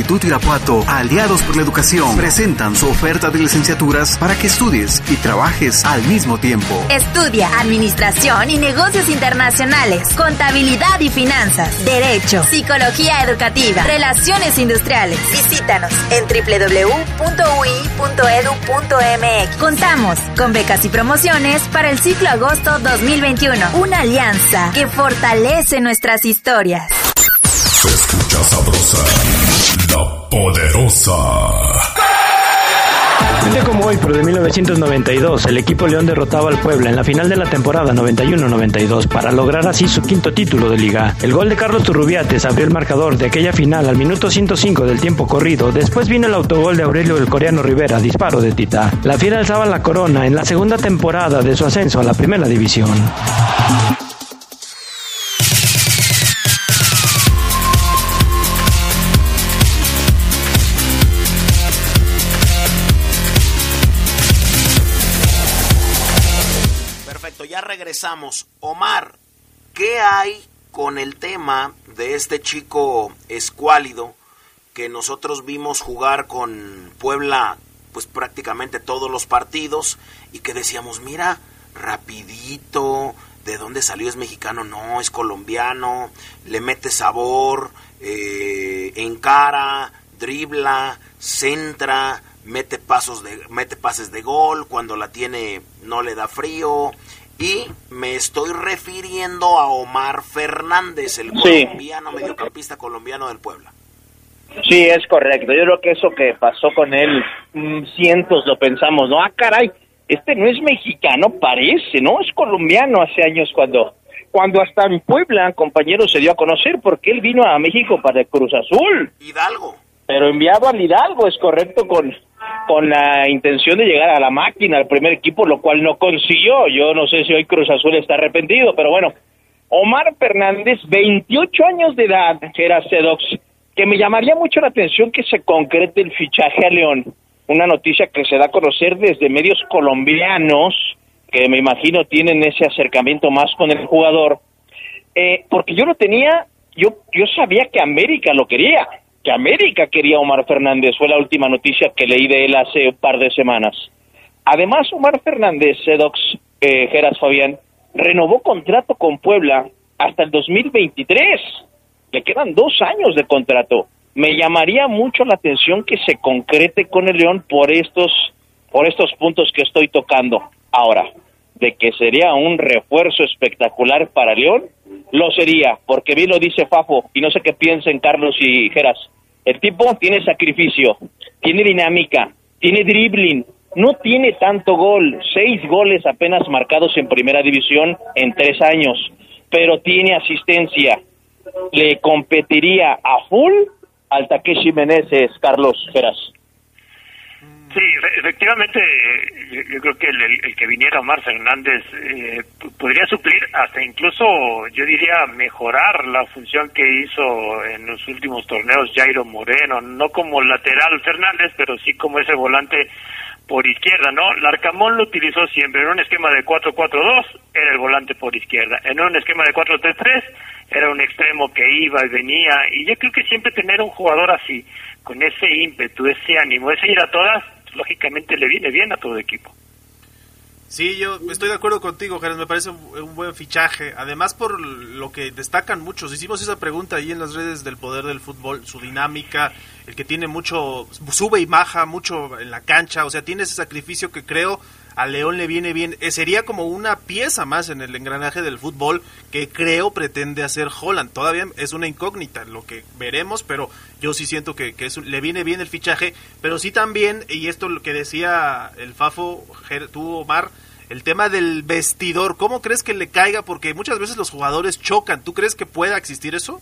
Irapuato, aliados por la educación, presentan su oferta de licenciaturas para que estudies y trabajes al mismo tiempo. Estudia Administración y Negocios Internacionales, Contabilidad y Finanzas, Derecho, Psicología Educativa, Relaciones Industriales. Visítanos en www.ui.edu.mx. Contamos con becas y promociones para el ciclo agosto 2021. Una alianza que fortalece nuestras historias. Se escucha sabrosa, la poderosa. Un día como hoy, pero de 1992, el equipo León derrotaba al Puebla en la final de la temporada 91-92 para lograr así su quinto título de liga. El gol de Carlos Turrubiates abrió el marcador de aquella final al minuto 105 del tiempo corrido. Después vino el autogol de Aurelio el coreano Rivera, disparo de Tita. La fiera alzaba la corona en la segunda temporada de su ascenso a la primera división. Omar, ¿qué hay con el tema de este chico escuálido que nosotros vimos jugar con Puebla pues prácticamente todos los partidos y que decíamos, mira, rapidito, ¿de dónde salió? ¿Es mexicano? No, es colombiano, le mete sabor, eh, encara, dribla, centra, mete pasos de, mete pases de gol, cuando la tiene no le da frío. Y me estoy refiriendo a Omar Fernández, el Sí. colombiano, mediocampista colombiano del Puebla. Sí, es correcto. Yo creo que eso que pasó con él, mm, cientos lo pensamos, ¿no? Ah, caray, este no es mexicano, parece, ¿no? Es colombiano hace años cuando, cuando hasta en Puebla, compañero, se dio a conocer porque él vino a México para el Cruz Azul. Hidalgo. Pero enviado al Hidalgo, es correcto, con, con la intención de llegar a la máquina, al primer equipo, lo cual no consiguió. Yo no sé si hoy Cruz Azul está arrepentido, pero bueno. Omar Fernández, 28 años de edad, era Sedox, que me llamaría mucho la atención que se concrete el fichaje a León. Una noticia que se da a conocer desde medios colombianos, que me imagino tienen ese acercamiento más con el jugador. Eh, porque yo lo tenía, yo, yo sabía que América lo quería, que América quería Omar Fernández, fue la última noticia que leí de él hace un par de semanas. Además, Omar Fernández, Sedox, eh, Geras Fabián, renovó contrato con Puebla hasta el 2023. Le quedan dos años de contrato. Me llamaría mucho la atención que se concrete con el León por estos, por estos puntos que estoy tocando ahora. De que sería un refuerzo espectacular para León, lo sería, porque bien lo dice Fafo, y no sé qué piensen Carlos y Geras. El tipo tiene sacrificio, tiene dinámica, tiene dribbling, no tiene tanto gol, seis goles apenas marcados en primera división en tres años, pero tiene asistencia. Le competiría a full al Takeshi Meneses, Carlos Geras. Sí, e- efectivamente, yo, yo creo que el, que viniera Omar Fernández eh, podría suplir hasta incluso, yo diría, mejorar la función que hizo en los últimos torneos Jairo Moreno, no como lateral Fernández, pero sí como ese volante por izquierda, ¿no? Larcamón lo utilizó siempre en un esquema de 4-4-2, era el volante por izquierda. En un esquema de 4-3-3, era un extremo que iba y venía. Y yo creo que siempre tener un jugador así, con ese ímpetu, ese ánimo, ese ir a todas, lógicamente le viene bien a todo equipo. Sí, yo estoy de acuerdo contigo, Jerez, me parece un, un buen fichaje. Además, por lo que destacan muchos. Hicimos esa pregunta ahí en las redes del poder del fútbol, su dinámica, el que tiene mucho, sube y baja mucho en la cancha, o sea, tiene ese sacrificio que creo a León le viene bien. Eh, sería como una pieza más en el engranaje del fútbol que creo pretende hacer Holland. Todavía es una incógnita lo que veremos, pero yo sí siento que, que le viene bien el fichaje, pero sí también, y esto lo que decía el Fafo, tú Omar, el tema del vestidor, ¿cómo crees que le caiga? Porque muchas veces los jugadores chocan. ¿Tú crees que pueda existir eso?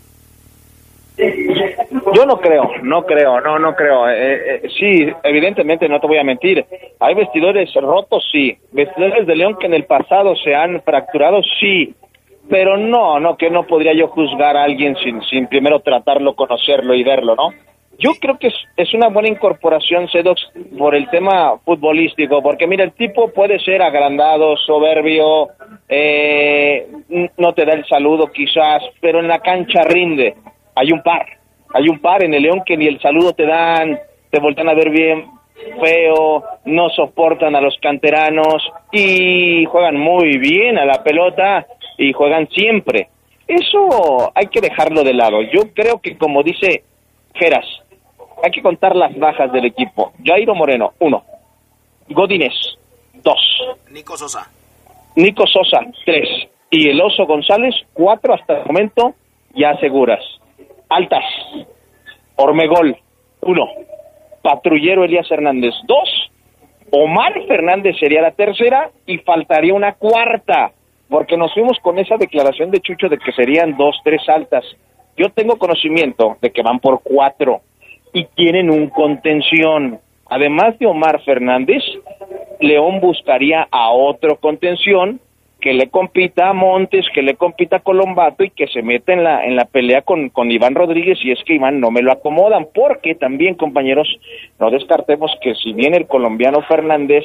Yo no creo, no creo, no, no creo. Eh, eh, sí, evidentemente, no te voy a mentir. Hay vestidores rotos, sí. Vestidores de León que en el pasado se han fracturado, sí. Pero no, no, que no podría yo juzgar a alguien sin, sin primero tratarlo, conocerlo y verlo, ¿no? Yo creo que es, una buena incorporación, Sedox, por el tema futbolístico, porque mira, el tipo puede ser agrandado, soberbio, eh, no te da el saludo quizás, pero en la cancha rinde hay un par, hay un par en el León que ni el saludo te dan, te voltean a ver bien feo, no soportan a los canteranos y juegan muy bien a la pelota y juegan siempre. Eso hay que dejarlo de lado. Yo creo que como dice Geras, hay que contar las bajas del equipo. Jairo Moreno, uno. Godínez, dos. Nico Sosa. Nico Sosa, tres. Y el Oso González, cuatro hasta el momento ya seguras. Altas, Ormegol, uno. Patrullero Elías Hernández, dos. Omar Fernández sería la tercera y faltaría una cuarta, porque nos fuimos con esa declaración de Chucho de que serían dos, tres altas. Yo tengo conocimiento de que van por cuatro y tienen un contención. Además de Omar Fernández, León buscaría a otro contención que le compita a Montes, que le compita a Colombato y que se meta en la, en la pelea con, con Iván Rodríguez y es que Iván no me lo acomodan, porque también compañeros, no descartemos que si viene el colombiano Fernández,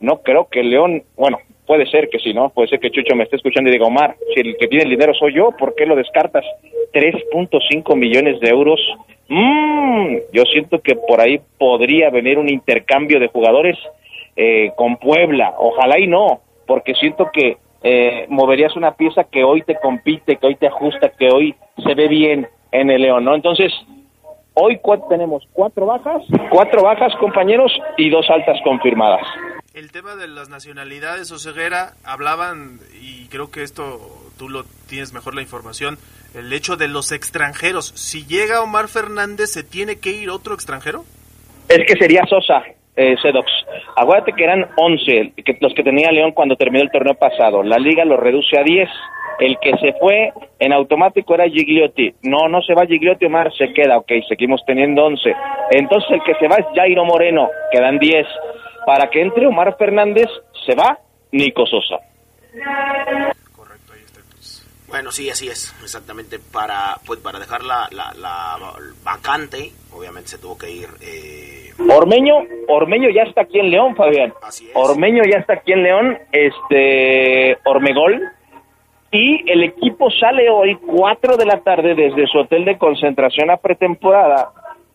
no creo que León, bueno, puede ser que si no, puede ser que Chucho me esté escuchando y diga, Omar, si el que tiene el dinero soy yo, ¿por qué lo descartas? 3.5 millones de euros. Mm, yo siento que por ahí podría venir un intercambio de jugadores eh, con Puebla. Ojalá y no, porque siento que eh, moverías una pieza que hoy te compite, que hoy te ajusta, que hoy se ve bien en el León, ¿no? Entonces, hoy tenemos cuatro bajas, cuatro bajas compañeros y dos altas confirmadas. El tema de las nacionalidades, Oseguera, hablaban, y creo que esto tú lo tienes mejor la información, el hecho de los extranjeros. Si llega Omar Fernández, ¿se tiene que ir otro extranjero? Es que sería Sosa, eh, Sedox. Acuérdate que eran 11 que, los que tenía León cuando terminó el torneo pasado. La liga lo reduce a 10. El que se fue en automático era Gigliotti. No, no se va Gigliotti, Omar se queda. Ok, seguimos teniendo 11. Entonces el que se va es Jairo Moreno, quedan 10. Para que entre Omar Fernández, se va Nico Sosa. Bueno, sí, así es, exactamente. Para pues para dejar la, la, vacante, obviamente se tuvo que ir. Eh... Ormeño, Ormeño ya está aquí en León, Fabián. Así es. Ormeño ya está aquí en León, este Ormegol. Y el equipo sale hoy 4 de la tarde desde su hotel de concentración a pretemporada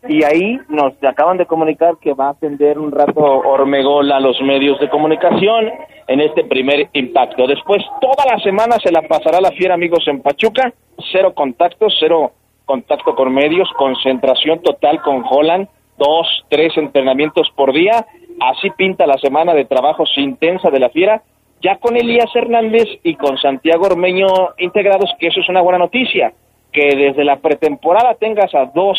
y ahí nos acaban de comunicar que va a atender un rato Ormegol a los medios de comunicación en este primer impacto. Después, toda la semana se la pasará la fiera, amigos, en Pachuca. Cero contactos, cero contacto con medios, concentración total con Holland, dos, tres entrenamientos por día. Así pinta la semana de trabajos intensa de la fiera. Ya con Elías Hernández y con Santiago Ormeño integrados, que eso es una buena noticia. Que desde la pretemporada tengas a dos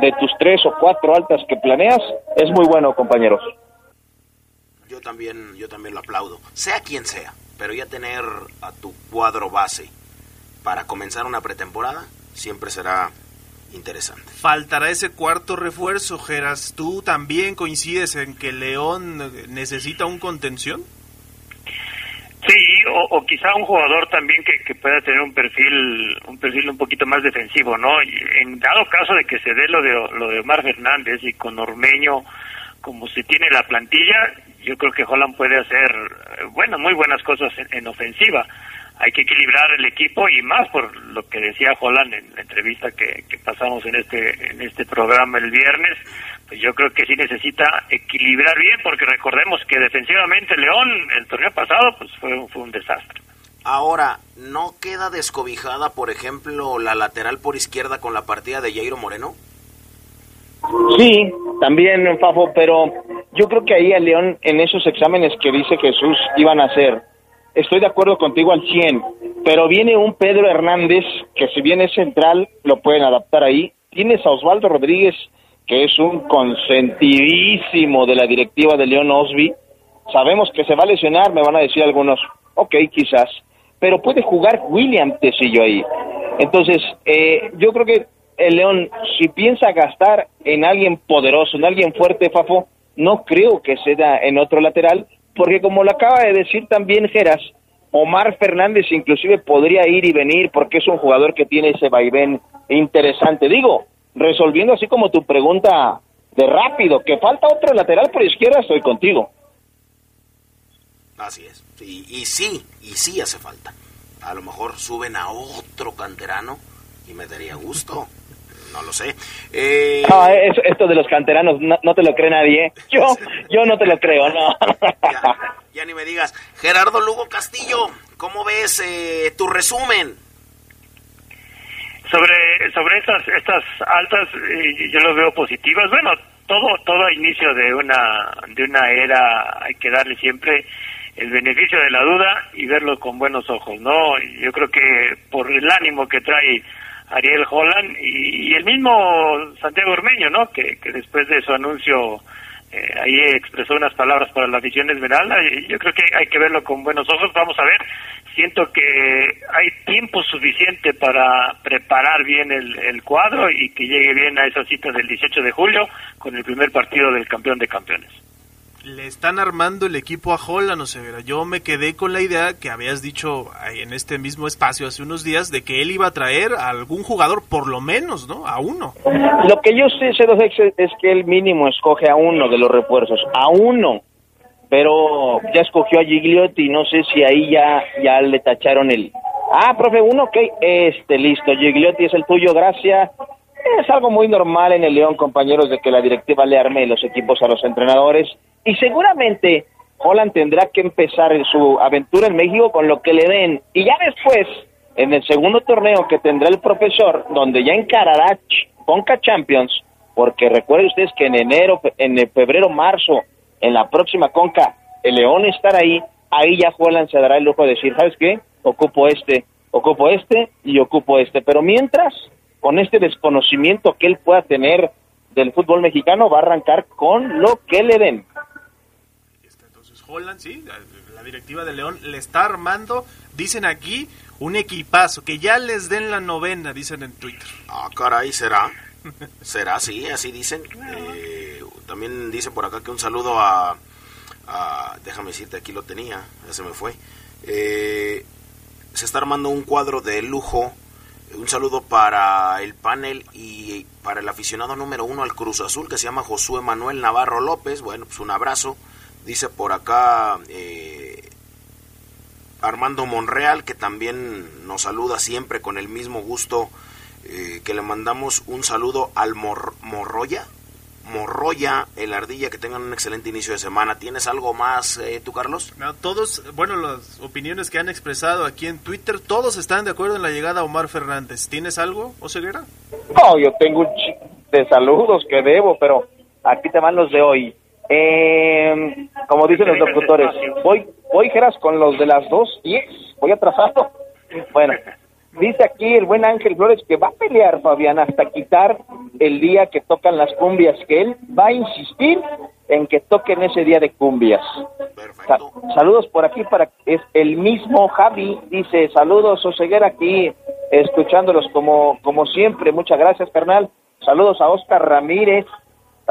de tus tres o cuatro altas que planeas, es muy bueno, compañeros. Yo también, yo también lo aplaudo, sea quien sea, pero ya tener a tu cuadro base para comenzar una pretemporada siempre será interesante. Faltará ese cuarto refuerzo, Geras. ¿Tú también coincides en que León necesita un contención? Sí, o, quizá un jugador también que, pueda tener un perfil un perfil un poquito más defensivo, ¿no? en dado caso de que se dé lo de lo de Omar Fernández y con Ormeño como se tiene la plantilla, yo creo que Holland puede hacer eh, bueno, muy buenas cosas en ofensiva hay que equilibrar el equipo y más por lo que decía Holland en la entrevista que, pasamos en este en este programa el viernes pues yo creo que sí necesita equilibrar bien porque recordemos que defensivamente León el torneo pasado pues fue, fue un desastre. Ahora no queda descobijada por ejemplo la lateral por izquierda con la partida de Jairo Moreno Sí, también, Fafo, pero yo creo que ahí a León, en esos exámenes que dice Jesús iban a hacer, estoy de acuerdo contigo al 100, pero viene un Pedro Hernández, que si bien es central, lo pueden adaptar ahí. Tienes a Osvaldo Rodríguez, que es un consentidísimo de la directiva de León Osby. Sabemos que se va a lesionar, me van a decir algunos, ok, quizás, pero puede jugar William Tecillo ahí. Entonces, eh, yo creo que el León, si piensa gastar en alguien poderoso, en alguien fuerte, Fafo, no creo que sea en otro lateral, porque como lo acaba de decir también Geras, Omar Fernández inclusive podría ir y venir porque es un jugador que tiene ese vaivén interesante. Digo, resolviendo así como tu pregunta de rápido, que falta otro lateral por izquierda, estoy contigo. Así es. Y, y sí, y sí hace falta. A lo mejor suben a otro canterano y me daría gusto no lo sé. Eh... esto de los canteranos no, te lo cree nadie. ¿eh? Yo, yo no te lo creo, no. Ya, ni me digas. Gerardo Lugo Castillo, ¿cómo ves eh, tu resumen? Sobre, sobre estas, estas altas, eh, yo lo veo positivas. Bueno, todo, todo inicio de una, de una era hay que darle siempre el beneficio de la duda y verlo con buenos ojos, ¿no? Yo creo que por el ánimo que trae Ariel Holland y, el mismo Santiago Ormeño, ¿no? Que, después de su anuncio eh, ahí expresó unas palabras para la afición esmeralda y yo creo que hay que verlo con buenos ojos. Vamos a ver, siento que hay tiempo suficiente para preparar bien el, el cuadro y que llegue bien a esa cita del 18 de julio con el primer partido del campeón de campeones le están armando el equipo a Holland, o sea, yo me quedé con la idea que habías dicho en este mismo espacio hace unos días de que él iba a traer a algún jugador por lo menos, ¿no? A uno. Lo que yo sé, es que el mínimo escoge a uno de los refuerzos, a uno. Pero ya escogió a Gigliotti, no sé si ahí ya, ya le tacharon el... Ah, profe, uno, ok, este, listo, Gigliotti es el tuyo, gracias. Es algo muy normal en el León, compañeros, de que la directiva le arme los equipos a los entrenadores y seguramente Holland tendrá que empezar en su aventura en México con lo que le den. Y ya después, en el segundo torneo que tendrá el profesor, donde ya encarará Conca Champions, porque recuerden ustedes que en enero, en febrero, marzo, en la próxima Conca, el León estará ahí, ahí ya Holland se dará el lujo de decir, ¿sabes qué? Ocupo este, ocupo este y ocupo este. Pero mientras, con este desconocimiento que él pueda tener del fútbol mexicano, va a arrancar con lo que le den. Holland, sí, la, directiva de León le está armando, dicen aquí, un equipazo, que ya les den la novena, dicen en Twitter. Ah, caray, ¿será? ¿Será? Sí, así dicen. Eh, también dice por acá que un saludo a, déjame decirte, aquí lo tenía, ya se me fue. Eh, se está armando un cuadro de lujo. Un saludo para el panel y para el aficionado número uno al Cruz Azul que se llama Josué Manuel Navarro López. Bueno, pues un abrazo. Dice por acá eh, Armando Monreal, que también nos saluda siempre con el mismo gusto, eh, que le mandamos un saludo al Morroya. Morroya, el Ardilla, que tengan un excelente inicio de semana. ¿Tienes algo más eh, tú, Carlos? No, todos, bueno, las opiniones que han expresado aquí en Twitter, todos están de acuerdo en la llegada a Omar Fernández. ¿Tienes algo, Oseguera? No, yo tengo un de saludos que debo, pero aquí te van los de hoy. Eh, como dicen los locutores, voy, voy Geras con los de las dos diez, voy atrasado. Bueno, dice aquí el buen Ángel Flores que va a pelear Fabián hasta quitar el día que tocan las cumbias, que él va a insistir en que toquen ese día de cumbias. saludos por aquí para es el mismo Javi dice saludos Oseguera aquí escuchándolos como como siempre muchas gracias carnal saludos a Oscar Ramírez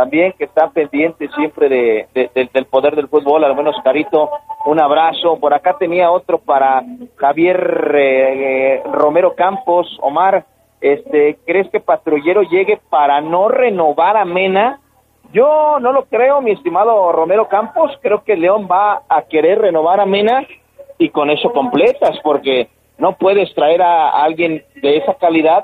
también que está pendiente siempre de, del poder del fútbol, al menos Carito, un abrazo. Por acá tenía otro para Javier eh, Romero Campos, Omar, este, ¿crees que Patrullero llegue para no renovar a Mena? Yo no lo creo, mi estimado Romero Campos, creo que León va a querer renovar a Mena y con eso completas, porque no puedes traer a alguien de esa calidad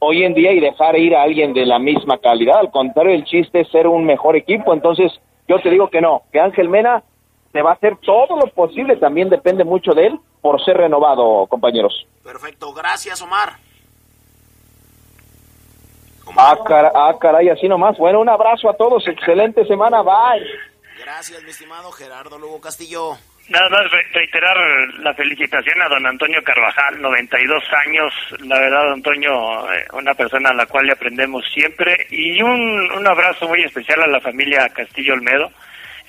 hoy en día y dejar ir a alguien de la misma calidad. Al contrario, el chiste es ser un mejor equipo. Entonces, yo te digo que no, que Ángel Mena te va a hacer todo lo posible, también depende mucho de él por ser renovado, compañeros. Perfecto, gracias Omar. Ah, ah, caray, así nomás. Bueno, un abrazo a todos, excelente semana, bye. Gracias, mi estimado Gerardo Lugo Castillo. Nada más reiterar la felicitación a don Antonio Carvajal, 92 años, la verdad, Antonio, eh, una persona a la cual le aprendemos siempre, y un, un abrazo muy especial a la familia Castillo Olmedo,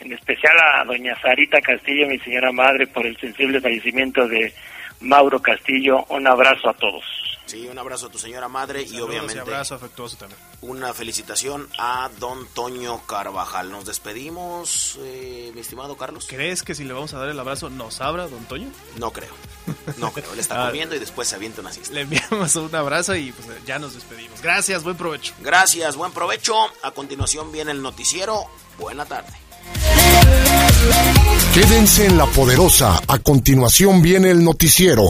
en especial a doña Sarita Castillo, mi señora madre, por el sensible fallecimiento de Mauro Castillo. Un abrazo a todos. Sí, un abrazo a tu señora madre y obviamente abrazo afectuoso también. una felicitación a don Toño Carvajal. Nos despedimos, eh, mi estimado Carlos. ¿Crees que si le vamos a dar el abrazo nos abra don Toño? No creo, no creo. Él está Ah. comiendo y después se avienta una siesta. Le enviamos un abrazo y pues ya nos despedimos. Gracias, buen provecho. Gracias, buen provecho. A continuación viene el noticiero. Buena tarde. Quédense en la poderosa. A continuación viene el noticiero.